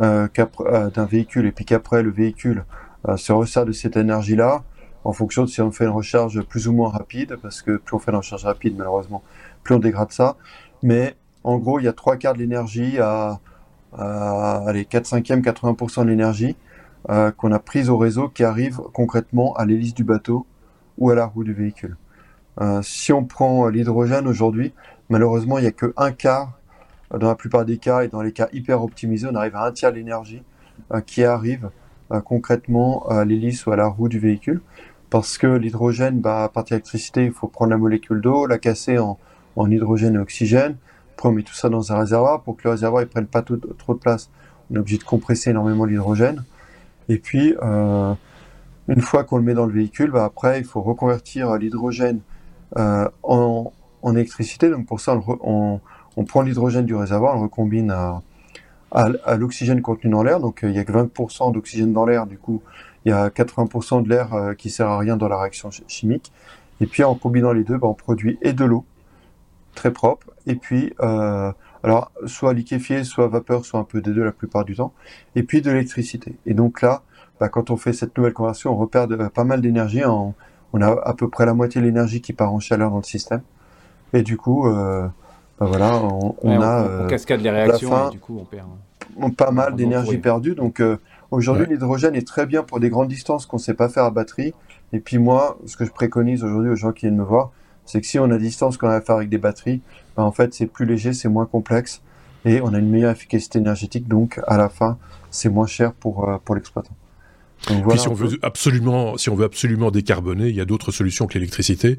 euh, euh, d'un véhicule et puis qu'après le véhicule euh, se resserre de cette énergie-là, en fonction de si on fait une recharge plus ou moins rapide, parce que plus on fait une recharge rapide, malheureusement, plus on dégrade ça. Mais en gros, il y a trois quarts de l'énergie à, à allez, 4 5 80% de l'énergie qu'on a prise au réseau qui arrive concrètement à l'hélice du bateau ou à la roue du véhicule. Si on prend l'hydrogène aujourd'hui, malheureusement, il n'y a que un quart dans la plupart des cas et dans les cas hyper optimisés, on arrive à un tiers de l'énergie euh, qui arrive euh, concrètement à l'hélice ou à la roue du véhicule. Parce que l'hydrogène, bah, à partir d'électricité, il faut prendre la molécule d'eau, la casser en, en, hydrogène et oxygène. Après, on met tout ça dans un réservoir. Pour que le réservoir ne prenne pas trop de place, on est obligé de compresser énormément l'hydrogène. Et puis, euh, une fois qu'on le met dans le véhicule, bah, après, il faut reconvertir l'hydrogène en, en, électricité. Donc pour ça, on, on, on prend l'hydrogène du réservoir, on le recombine à, l'oxygène contenu dans l'air. Donc euh, il n'y a que 20% d'oxygène dans l'air, du coup il y a 80% de l'air euh, qui sert à rien dans la réaction chimique. Et puis en combinant les deux, bah, on produit et de l'eau très propre, et puis euh, alors soit liquéfié, soit vapeur, soit un peu des deux la plupart du temps, et puis de l'électricité. Et donc là, bah, quand on fait cette nouvelle conversion, on repère pas mal d'énergie. On a à peu près la moitié de l'énergie qui part en chaleur dans le système. Et du coup, bah voilà, on, a on, cascade les réactions et du coup on perd. pas mal d'énergie perdue. Donc euh, aujourd'hui l'hydrogène est très bien pour des grandes distances qu'on ne sait pas faire à batterie. Et puis moi, ce que je préconise aujourd'hui aux gens qui viennent me voir, c'est que si on a des distances qu'on a à faire avec des batteries, bah, en fait c'est plus léger, c'est moins complexe et on a une meilleure efficacité énergétique. Donc à la fin, c'est moins cher pour euh, pour l'exploitant. Puis si on veut absolument, si on veut absolument décarboner, il y a d'autres solutions que l'électricité.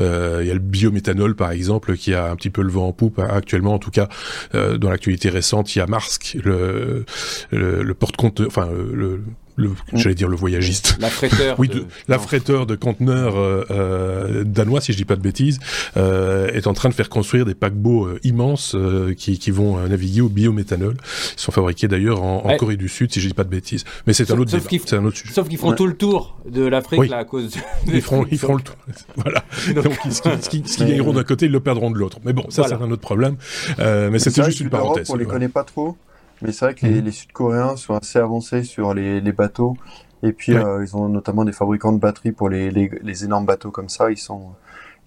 Euh, il y a le biométhanol par exemple qui a un petit peu le vent en poupe hein, actuellement. En tout cas, euh, dans l'actualité récente, il y a Marsk, le, le, le porte-compte, enfin le, le j'allais dire le voyagiste. L'affréteur. oui, de, l'affréteur de conteneurs euh, euh, danois, si je dis pas de bêtises, euh, est en train de faire construire des paquebots euh, immenses euh, qui, qui, vont euh, naviguer au biométhanol. Ils sont fabriqués d'ailleurs en, en Corée du Sud, si je dis pas de bêtises. Mais c'est un autre débat. C'est un autre sujet. Sauf qu'ils feront tout le tour de l'Afrique oui. là à cause. ils feront, ils feront le tour. voilà. Donc, ce qu'ils qu gagneront d'un côté, ils le perdront de l'autre. Mais bon, ça voilà. c'est un autre problème. mais c'était juste une parenthèse. On les connaît pas trop. Mais c'est vrai que les, mmh. les Sud-Coréens sont assez avancés sur les, les bateaux. Et puis, ouais. euh, ils ont notamment des fabricants de batteries pour les, les, les énormes bateaux comme ça. Ils sont,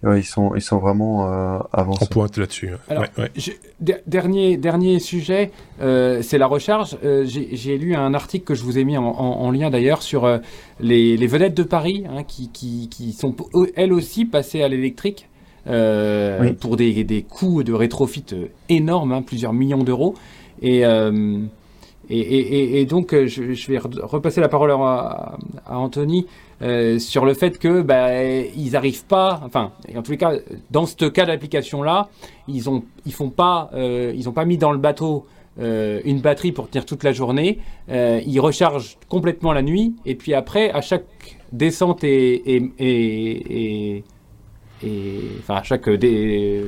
ouais, ils sont, ils sont vraiment euh, avancés. On pointe là-dessus. Alors, ouais, dernier, dernier sujet, euh, c'est la recharge. Euh, J'ai lu un article que je vous ai mis en, en, en lien d'ailleurs sur euh, les, les, vedettes de Paris hein, qui, qui, qui, sont elles aussi passées à l'électrique. Euh, oui. pour des, des coûts de rétrofit énormes, hein, plusieurs millions d'euros. Et, euh, et, et, et, donc, je, je, vais repasser la parole à, Anthony euh, sur le fait que bah, ils n'arrivent pas, enfin, en tous les cas, dans ce cas d'application-là, ils ont, ils pas, euh, ils pas mis dans le bateau une batterie pour tenir toute la journée. il recharge complètement la nuit et puis après, à chaque descente et, enfin chaque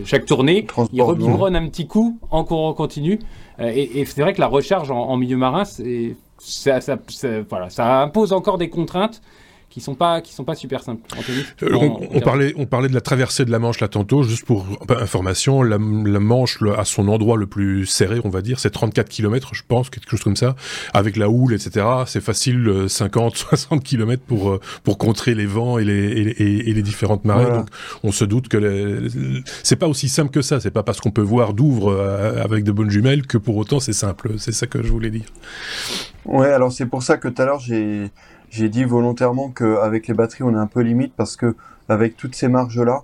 chaque tournée, il rebimronne un petit coup en courant continu. et, c'est vrai que la recharge en, en milieu marin, c'est ça, ça, voilà, ça impose encore des contraintes qui sont pas qui sont pas super simples. Euh, on, parlait on parlait de la traversée de la Manche là tantôt juste pour information la, Manche à son endroit le plus serré on va dire c'est 34 km je pense quelque chose comme ça avec la houle etc c'est facile 50 euh, 60 km pour euh, pour contrer les vents et les et, les différentes marées. Donc on se doute que c'est pas aussi simple que ça. C'est pas parce qu'on peut voir Douvres avec de bonnes jumelles que pour autant c'est simple. C'est ça que je voulais dire. Ouais alors c'est pour ça que tout à l'heure j'ai j'ai dit volontairement qu'avec les batteries, on est un peu limite parce que avec toutes ces marges-là,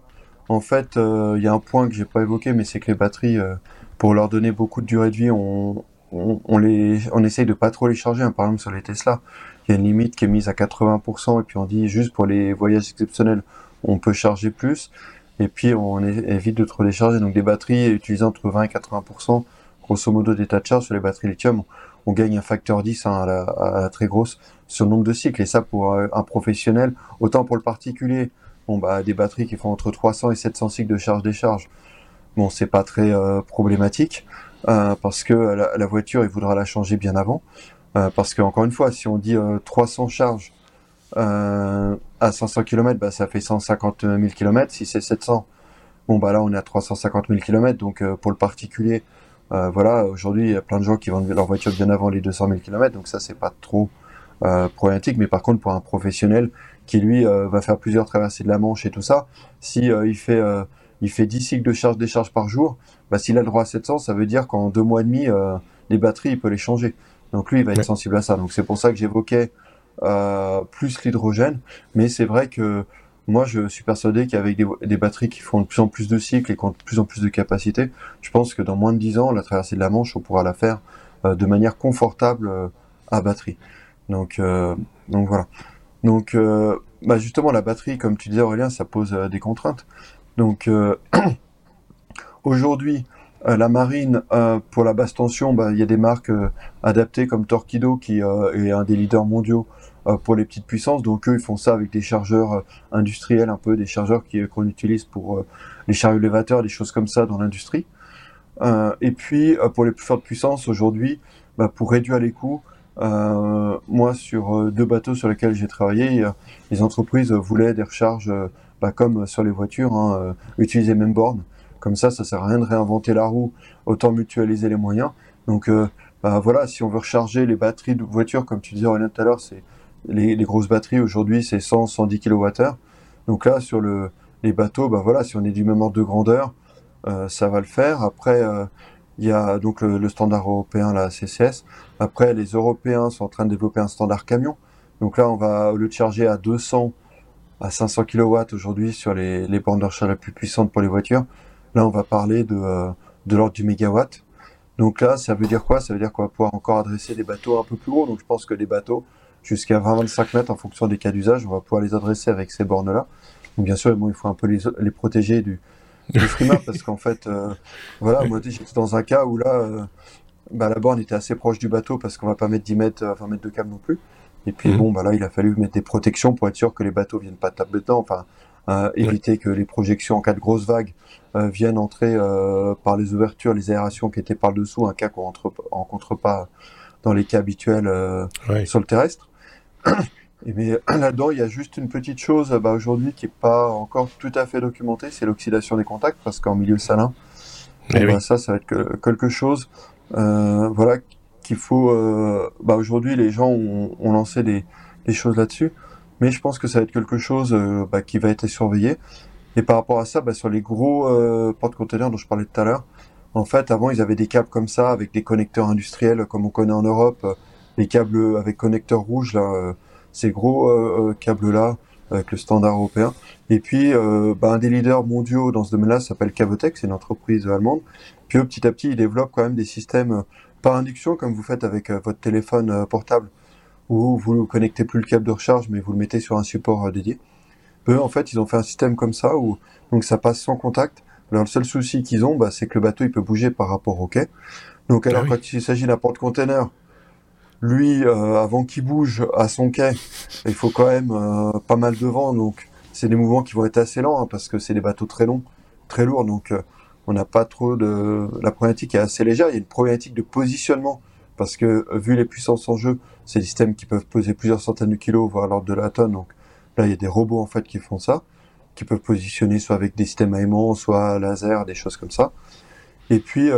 en fait, euh, il y a un point que j'ai pas évoqué, mais c'est que les batteries, euh, pour leur donner beaucoup de durée de vie, on, on, on, les, on essaye de pas trop les charger. Hein. Par exemple, sur les Tesla, il y a une limite qui est mise à 80%, et puis on dit juste pour les voyages exceptionnels, on peut charger plus, et puis on évite de trop les charger. Donc des batteries utilisant entre 20 et 80%, grosso modo, d'état de charge sur les batteries lithium, on gagne un facteur 10 hein, à, la, à, la, très grosse sur le nombre de cycles. Et ça, pour euh, un professionnel, autant pour le particulier, bon, bah, des batteries qui font entre 300 et 700 cycles de charge-décharge, bon, c'est pas très euh, problématique, euh, parce que la, voiture, il voudra la changer bien avant. Parce que, encore une fois, si on dit 300 charges à 500 km, bah, ça fait 150 000 km. Si c'est 700, bon, bah là, on est à 350 000 km. Donc, pour le particulier, voilà, aujourd'hui, il y a plein de gens qui vendent leur voiture bien avant les 200 000 km, donc ça, c'est pas trop euh, problématique. Mais par contre, pour un professionnel qui, lui, euh, va faire plusieurs traversées de la Manche et tout ça, si il fait il fait 10 cycles de charge-décharge par jour, bah, s'il a le droit à 700, ça veut dire qu'en deux mois et demi, les batteries, il peut les changer. Donc lui, il va être sensible à ça. Donc c'est pour ça que j'évoquais plus l'hydrogène. Mais c'est vrai que moi, je suis persuadé qu'avec des, des, batteries qui font de plus en plus de cycles et qui ont de plus en plus de capacité, je pense que dans moins de 10 ans, la traversée de la Manche, on pourra la faire euh, de manière confortable euh, à batterie. Donc, euh, donc voilà. Donc, euh, bah justement, la batterie, comme tu disais Aurélien, ça pose des contraintes. Donc, aujourd'hui, la marine, pour la basse tension, bah, il y a des marques adaptées comme Torquido qui est un des leaders mondiaux euh, pour les petites puissances. Donc eux, ils font ça avec des chargeurs euh, industriels, un peu des chargeurs qu'on utilise pour euh, les chariots élévateurs, des choses comme ça dans l'industrie. et puis pour les plus fortes puissances, aujourd'hui, bah, pour réduire les coûts, euh, moi, sur deux bateaux sur lesquels j'ai travaillé, les entreprises voulaient des recharges, bah, comme sur les voitures, hein, utiliser même borne. Comme ça, ça sert à rien de réinventer la roue, autant mutualiser les moyens. Donc, bah, voilà, si on veut recharger les batteries de voitures, comme tu disais Aurélien tout à l'heure, c'est les, grosses batteries aujourd'hui c'est 100 110 kWh. Donc là sur le les bateaux bah voilà, si on est du même ordre de grandeur, euh, ça va le faire. Après euh, il y a donc le, standard européen la CCS. Après les Européens sont en train de développer un standard camion. Donc là on va au lieu de charger à 200 à 500 kW aujourd'hui sur les, bornes d'achat les plus puissantes pour les voitures. Là, on va parler de, euh, de l'ordre du mégawatt. Donc là, ça veut dire quoi? Ça veut dire qu'on va pouvoir encore adresser des bateaux un peu plus gros. Donc je pense que les bateaux jusqu'à 20-25 mètres en fonction des cas d'usage. On va pouvoir les adresser avec ces bornes-là. Bien sûr, bon, il faut un peu les, les protéger du, du frima parce qu'en fait, euh, voilà, moi j'étais dans un cas où là, euh, bah, la borne était assez proche du bateau parce qu'on va pas mettre 10 mètres, 20 mètres de câble non plus. Et puis mhm. bon, bah là, il a fallu mettre des protections pour être sûr que les bateaux viennent pas taper dedans. Enfin, euh, éviter que les projections en cas de grosse vague euh, viennent entrer euh, par les ouvertures, les aérations qui étaient par dessous, un cas qu'on rencontre pas dans les cas habituels sur le terrestre. Mais là-dedans, il y a juste une petite chose bah, aujourd'hui qui est pas encore tout à fait documentée, c'est l'oxydation des contacts, parce qu'en milieu salin, eh bah, ça, ça va être quelque chose, euh, voilà, qu'il faut. Euh, bah, aujourd'hui, les gens ont, ont lancé des, des choses là-dessus, mais je pense que ça va être quelque chose euh, bah, qui va être surveillé. Et par rapport à ça, bah, sur les gros euh, porte-containers dont je parlais tout à l'heure, en fait, avant, ils avaient des câbles comme ça avec des connecteurs industriels, comme on connaît en Europe les câbles avec connecteur rouge là, euh, ces gros euh, euh, câbles là avec le standard européen. Et puis, bah, un des leaders mondiaux dans ce domaine-là s'appelle Cavotec, c'est une entreprise allemande. Puis eux, petit à petit, ils développent quand même des systèmes par induction, comme vous faites avec votre téléphone portable, où vous ne connectez plus le câble de recharge, mais vous le mettez sur un support dédié. Eux, en fait, ils ont fait un système comme ça, où donc ça passe sans contact, Alors, le seul souci qu'ils ont, bah, c'est que le bateau, il peut bouger par rapport au quai. Donc, alors, Ah oui. quand il s'agit d'un porte-container, lui, euh, avant qu'il bouge à son quai, il faut quand même euh, pas mal de vent. Donc, c'est des mouvements qui vont être assez lents, hein, parce que c'est des bateaux très longs, très lourds. Donc, euh, on n'a pas trop de... La problématique est assez légère. Il y a une problématique de positionnement, parce que vu les puissances en jeu, c'est des systèmes qui peuvent peser plusieurs centaines de kilos, voire l'ordre de la tonne. Donc, là, il y a des robots, en fait, qui font ça qui peuvent positionner soit avec des systèmes aimants, soit laser, des choses comme ça. Et puis,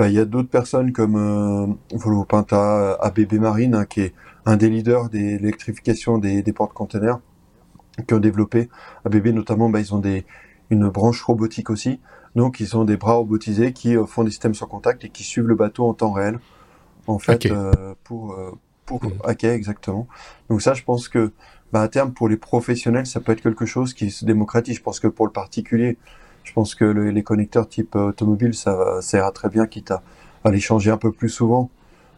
bah, il y a d'autres personnes comme euh, Pinta, ABB Marine, hein, qui est un des leaders de l'électrification des, des porte-containers, qui ont développé, ABB notamment, bah, ils ont des, une branche robotique aussi. Donc, ils ont des bras robotisés qui euh, font des systèmes sur contact et qui suivent le bateau en temps réel, en fait, euh, pour, euh, pour Mhm. hacker exactement. Donc ça, je pense que bah, à terme, pour les professionnels, ça peut être quelque chose qui se démocratise. Je pense que pour le particulier, je pense que le- les connecteurs type euh, automobile, ça, ça ira très bien, quitte à, à les changer un peu plus souvent.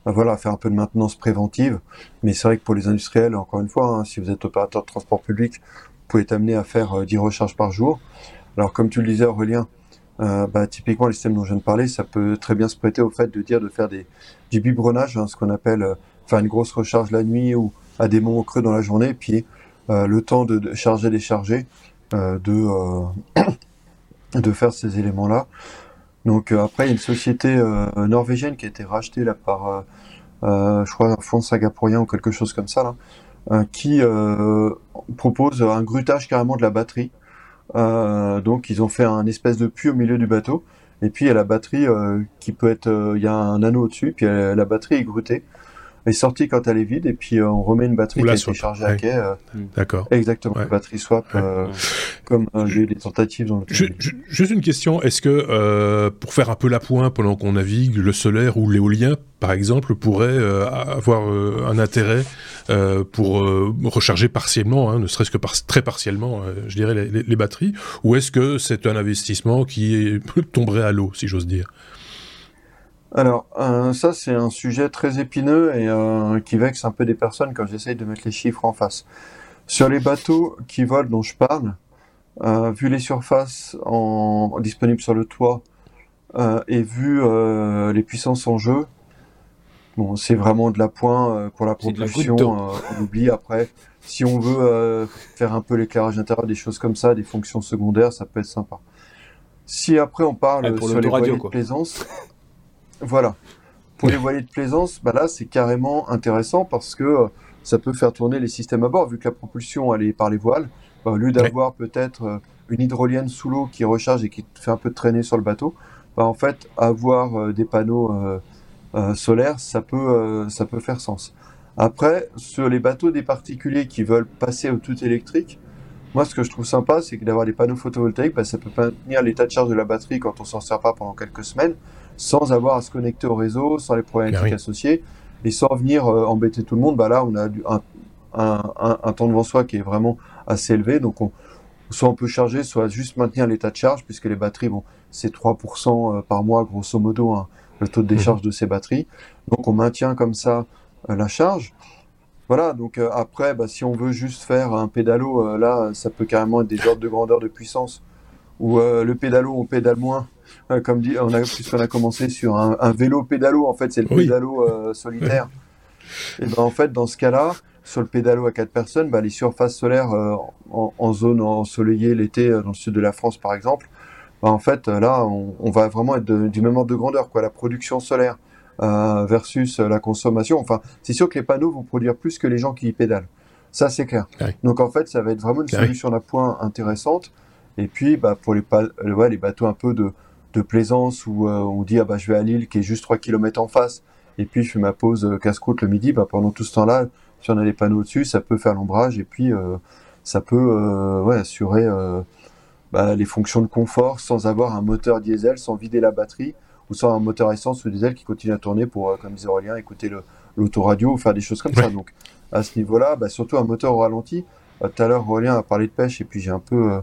Euh, voilà, faire un peu de maintenance préventive. Mais c'est vrai que pour les industriels, encore une fois, hein, si vous êtes opérateur de transport public, vous pouvez être amené à faire euh, 10 recharges par jour. Alors, comme tu le disais, Aurélien, euh, bah, typiquement, les systèmes dont je viens de parler, ça peut très bien se prêter au fait de dire de faire des, du biberonnage, hein, ce qu'on appelle euh, faire une grosse recharge la nuit ou à des moments creux dans la journée, puis euh, le temps de, de charger, décharger, euh, de, euh, de faire ces éléments-là. Donc euh, après, il y a une société euh, norvégienne qui a été rachetée là par, euh, euh, je crois, un fonds singapourien ou quelque chose comme ça, là, euh, qui euh, propose un grutage carrément de la batterie. Donc ils ont fait un espèce de puits au milieu du bateau, et puis il y a la batterie qui peut être, il y a un anneau au-dessus, puis la batterie est grutée, est sortie quand elle est vide, et puis euh, on remet une batterie Ou qui la a été swap, chargée ouais. à quai. euh, D'accord. exactement, Ouais. batterie swap, Ouais. euh, Ouais. comme euh, j'ai eu des tentatives dans le ju- Juste une question, est-ce que euh, pour faire un peu la pointe pendant qu'on navigue, le solaire ou l'éolien, par exemple, pourrait euh, avoir euh, un intérêt euh, pour euh, recharger partiellement, hein, ne serait-ce que par- très partiellement, euh, je dirais, les, les- les batteries, ou est-ce que c'est un investissement qui tomberait à l'eau, si j'ose dire? Alors, euh, ça, c'est un sujet très épineux et euh, qui vexe un peu des personnes quand j'essaye de mettre les chiffres en face. Sur les bateaux qui volent dont je parle, euh, vu les surfaces en, disponibles sur le toit euh, et vu euh, les puissances en jeu, bon, c'est vraiment de la pointe euh, pour la propulsion. euh, on oublie après. Si on veut euh, faire un peu l'éclairage intérieur, des choses comme ça, des fonctions secondaires, ça peut être sympa. Si après on parle pour sur les voiliers de plaisance, voilà. Pour les voiliers de plaisance, bah là c'est carrément intéressant parce que euh, ça peut faire tourner les systèmes à bord, vu que la propulsion elle est par les voiles. bah, au lieu d'avoir peut-être euh, une hydrolienne sous l'eau qui recharge et qui fait un peu traîner sur le bateau, bah, en fait avoir euh, des panneaux solaires, ça peut, ça peut faire sens. Après, sur les bateaux des particuliers qui veulent passer au tout électrique, moi ce que je trouve sympa, c'est que d'avoir des panneaux photovoltaïques, bah, ça peut maintenir l'état de charge de la batterie quand on s'en sert pas pendant quelques semaines, sans avoir à se connecter au réseau, sans les problématiques Ah oui. associées, et sans venir euh, embêter tout le monde. Bah là, on a du- un, un, un, un temps devant soi qui est vraiment assez élevé, donc on, soit on peut charger, soit juste maintenir l'état de charge, puisque les batteries, bon, c'est 3% euh, par mois, grosso modo, hein, le taux de décharge de ces batteries. Donc on maintient comme ça euh, la charge. Voilà, donc euh, après, bah, si on veut juste faire un pédalo, euh, là, ça peut carrément être des ordres de grandeur de puissance, où le pédalo, on pédale moins. Euh, comme dit, on a, puisqu'on a commencé sur un, un vélo pédalo, en fait, c'est le Oui. pédalo euh, solitaire. Et ben en fait, dans ce cas-là, sur le pédalo à quatre personnes, bah, les surfaces solaires euh, en, en zone ensoleillée l'été dans le sud de la France, par exemple, bah, en fait, là, on, on va vraiment être de- du même ordre de grandeur, quoi. La production solaire euh, versus la consommation. Enfin, c'est sûr que les panneaux vont produire plus que les gens qui y pédalent. Ça, c'est clair. Ouais. Donc, en fait, ça va être vraiment une Ouais. solution d'appoint intéressante. Et puis, bah, pour les, pa- ouais, les bateaux un peu de, de plaisance où euh, on dit, ah bah, je vais à Lille qui est juste 3 km en face, et puis je fais ma pause euh, casse-croûte le midi, bah, pendant tout ce temps-là, si on a des panneaux dessus, ça peut faire l'ombrage, et puis euh, ça peut ouais, assurer bah, les fonctions de confort sans avoir un moteur diesel, sans vider la batterie, ou sans un moteur essence ou diesel qui continue à tourner pour, comme disait Aurélien, écouter l'autoradio ou faire des choses comme ça. Donc à ce niveau-là, bah, surtout un moteur au ralenti. Tout à l'heure, Aurélien a parlé de pêche, et puis j'ai un peu...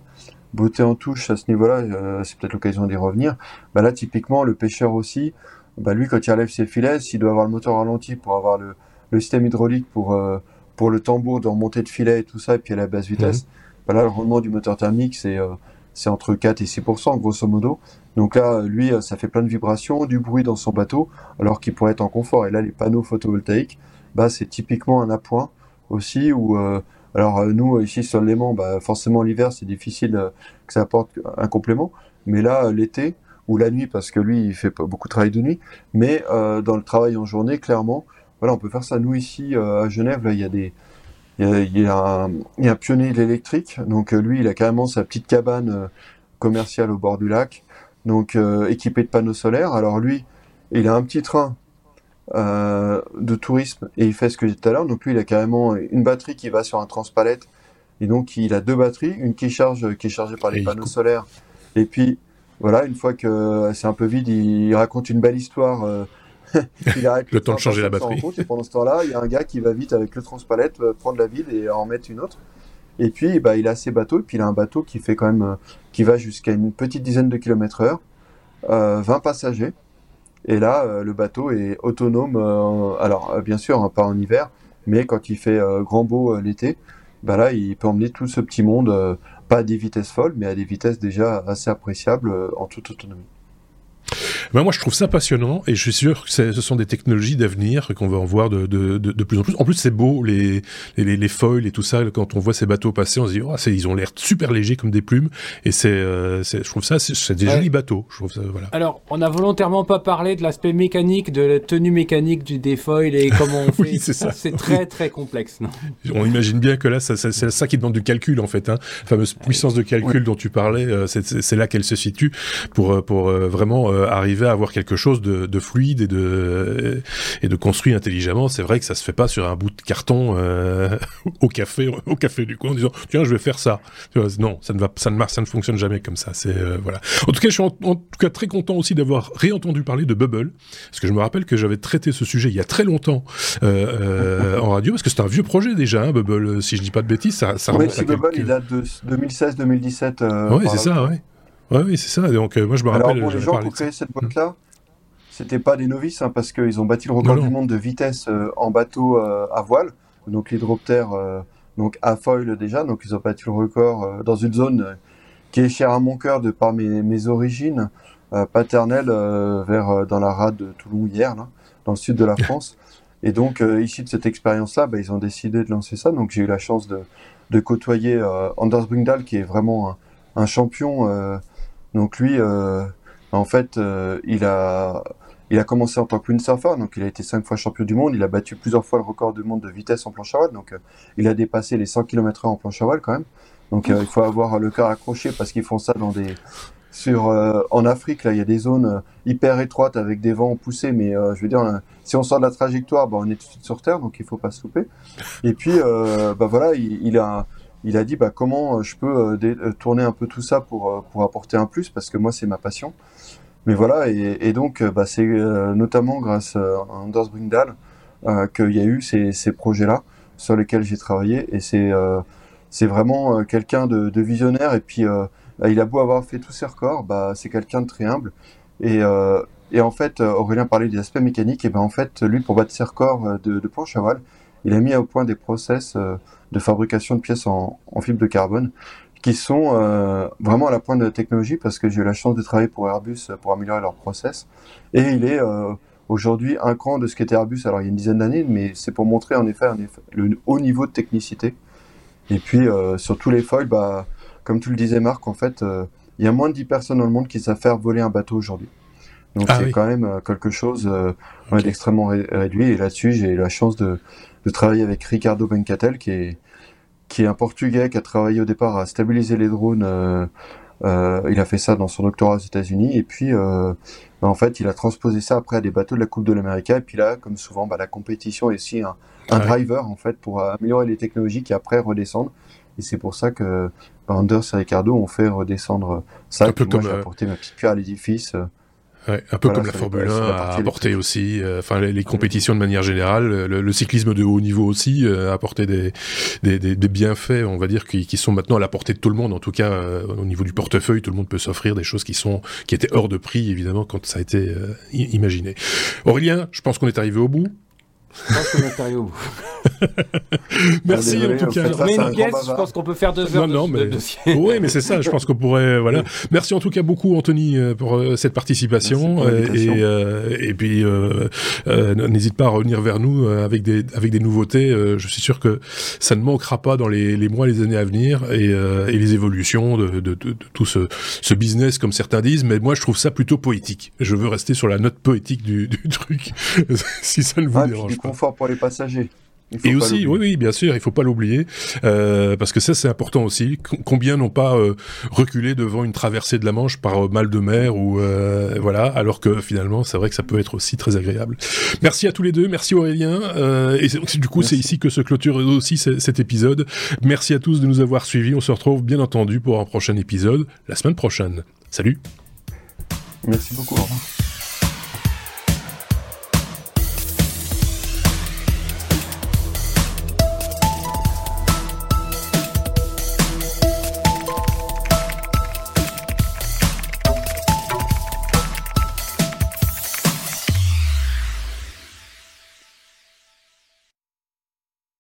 euh, beauté en touche à ce niveau-là, euh, c'est peut-être l'occasion d'y revenir. Bah là, typiquement, le pêcheur aussi, bah lui, quand il relève ses filets, s'il doit avoir le moteur ralenti pour avoir le, le système hydraulique pour, euh, pour le tambour de remontée de filet et tout ça, et puis à la basse vitesse, bah là, le rendement du moteur thermique, c'est euh, c'est entre 4 et 6%, grosso modo. Donc là, lui, ça fait plein de vibrations, du bruit dans son bateau, alors qu'il pourrait être en confort. Et là, les panneaux photovoltaïques, bah, c'est typiquement un appoint aussi où, euh, alors nous, ici sur Léman, bah, forcément l'hiver, c'est difficile que ça apporte un complément. Mais là, l'été, ou la nuit, parce que lui, il fait beaucoup de travail de nuit, mais dans le travail en journée, clairement, voilà, on peut faire ça. Nous, ici, à Genève, là, il y a des il y a, un, pionnier de l'électrique, donc euh, lui, il a carrément sa petite cabane euh, commerciale au bord du lac, donc euh, équipé de panneaux solaires. Alors lui, il a un petit train de tourisme et il fait ce que j'ai dit tout à l'heure. Donc lui, il a carrément une batterie qui va sur un transpalette et donc il a deux batteries, une qui charge, qui est chargée par les panneaux solaires, et puis voilà, une fois que c'est un peu vide, il raconte une belle histoire il arrête le temps de changer la batterie. et pendant ce temps-là, il y a un gars qui va vite avec le transpalette euh, prendre la ville et en mettre une autre. Et puis, bah, il a ses bateaux, et puis il a un bateau qui fait quand même, euh, qui va jusqu'à une petite dizaine de kilomètres heure, 20 euh, passagers. Et là, le bateau est autonome. alors, bien sûr, hein, pas en hiver, mais quand il fait grand beau l'été, bah là, il peut emmener tout ce petit monde, pas à des vitesses folles, mais à des vitesses déjà assez appréciables en toute autonomie. Ben moi, je trouve ça passionnant et je suis sûr que ce sont des technologies d'avenir qu'on va en voir de, de, de, de, plus en plus. En plus, c'est beau, les, les, les, foils et tout ça. Quand on voit ces bateaux passer, on se dit, oh, ils ont l'air super légers comme des plumes. Et c'est, euh, je trouve ça, c'est des jolis bateaux. Je trouve ça, voilà. Alors, on a volontairement pas parlé de l'aspect mécanique, de la tenue mécanique du, des foils et comment on fait. c'est très, très complexe. Non? On imagine bien que là, c'est ça qui demande du calcul, en fait. Hein. La fameuse puissance de calcul dont tu parlais, euh, c'est là qu'elle se situe pour, euh, pour vraiment arriver à avoir quelque chose de, de fluide et de et de construit intelligemment. C'est vrai que ça se fait pas sur un bout de carton euh, au café au café du coin en disant tiens je vais faire ça. Non, ça ne va ça ne marche, ça ne fonctionne jamais comme ça. C'est euh, voilà. En tout cas, je suis en, tout cas très content aussi d'avoir réentendu parler de Bubble parce que je me rappelle que j'avais traité ce sujet il y a très longtemps euh, en radio parce que c'est un vieux projet déjà hein, Bubble. Si je dis pas de bêtises, ça, ça oui, Bubble, il de 2016-2017. oui, c'est ça, oui. Ouais, oui, c'est ça. Donc, euh, moi, je me rappelle. Alors, pour les gens qui ont créé cette boîte-là, c'était pas des novices, hein, parce qu'ils ont bâti le record du monde de vitesse euh, en bateau euh, à voile, donc l'hydroptère, donc à foil déjà. Donc, ils ont bâti le record dans une zone qui est chère à mon cœur de par mes, mes origines paternelles, vers dans la rade de Toulon hier, là, dans le sud de la France. Et donc, ici de cette expérience-là, bah, ils ont décidé de lancer ça. Donc, j'ai eu la chance de, de côtoyer Anders Bringdahl, qui est vraiment un, un champion donc lui, euh, en fait, euh, il a il a commencé en tant que windsurfer, donc il a été cinq fois champion du monde. Il a battu plusieurs fois le record du monde de vitesse en planche à voile, donc euh, il a dépassé les 100 km/h en planche à voile quand même. Donc il faut avoir le cœur accroché parce qu'ils font ça dans des sur en Afrique là, il y a des zones hyper étroites avec des vents poussés, mais je veux dire, si on sort de la trajectoire, bah, on est tout de suite sur terre, donc il faut pas se louper. Et puis, bah voilà, il, il a il a dit bah, comment euh, je peux euh, euh, tourner un peu tout ça pour, pour apporter un plus, parce que moi c'est ma passion. Mais voilà, et, donc bah, c'est notamment grâce à Anders Bringdahl qu'il y a eu ces, ces projets-là sur lesquels j'ai travaillé, et c'est c'est vraiment quelqu'un de, visionnaire, et puis il a beau avoir fait tous ses records, bah, c'est quelqu'un de très humble. Et, et en fait, Aurélien parlait des aspects mécaniques, et ben en fait, lui, pour battre ses records de, de planche à voile, il a mis au point des process de fabrication de pièces en, fibre de carbone qui sont euh, vraiment à la pointe de la technologie parce que j'ai eu la chance de travailler pour Airbus pour améliorer leur process. Et il est euh, aujourd'hui un cran de ce qu'était Airbus alors il y a une dizaine d'années, mais c'est pour montrer en effet, le haut niveau de technicité. Et puis euh, sur tous les foils, bah, comme tu le disais Marc, en fait, il y a moins de 10 personnes dans le monde qui savent faire voler un bateau aujourd'hui. Donc ah c'est quand même quelque chose d'extrêmement réduit. Et là-dessus, j'ai eu la chance de, de travailler avec Ricardo Bencatel, qui est, qui est un Portugais qui a travaillé au départ à stabiliser les drones. Euh, euh, il a fait ça dans son doctorat aux États-Unis et puis euh, bah, en fait il a transposé ça après à des bateaux de la Coupe de l'Amérique et puis là comme souvent bah, la compétition est aussi un, un driver en fait pour améliorer les technologies qui après redescendent et c'est pour ça que bah, Anders et Ricardo ont fait redescendre ça. Un peu comme j'ai apporté ma petite pierre à l'édifice. Ouais, un peu comme la Formule 1 a apporté aussi, euh, enfin les, compétitions de manière générale, le, cyclisme de haut niveau aussi euh, a apporté des, des, des, bienfaits, on va dire, qui, qui, sont maintenant à la portée de tout le monde. En tout cas, euh, au niveau du portefeuille, tout le monde peut s'offrir des choses qui sont qui étaient hors de prix, évidemment, quand ça a été imaginé. Aurélien, je pense qu'on est arrivé au bout. Je pense qu'on est arrivé au bout. Merci Ah, désolé, en tout cas. ça, Mais une je pense qu'on peut faire deux heures Non, non, de, mais de dossier. oui, mais c'est ça. Je pense qu'on pourrait, voilà. Merci en tout cas beaucoup, Anthony, euh, pour euh, cette participation. Merci pour euh, et, euh, et puis, euh, euh, n'hésite pas à revenir vers nous avec des avec des nouveautés. Je suis sûr que ça ne manquera pas dans les, les mois, les années à venir, et, euh, et les évolutions de, de, de, de tout ce, ce business, comme certains disent. Mais moi, je trouve ça plutôt poétique. Je veux rester sur la note poétique du, du truc, si ça ne vous Ah, puis dérange du pas. confort pour les passagers. Et aussi, oui, oui, bien sûr, il faut pas l'oublier, euh, parce que ça, c'est important aussi. Combien n'ont pas euh, reculé devant une traversée de la Manche par euh, mal de mer ou voilà, alors que finalement, c'est vrai que ça peut être aussi très agréable. Merci à tous les deux, merci Aurélien. Et du coup, c'est ici que se clôture aussi cet épisode. Merci à tous de nous avoir suivis. On se retrouve bien entendu pour un prochain épisode la semaine prochaine. Salut. Merci beaucoup. Au revoir.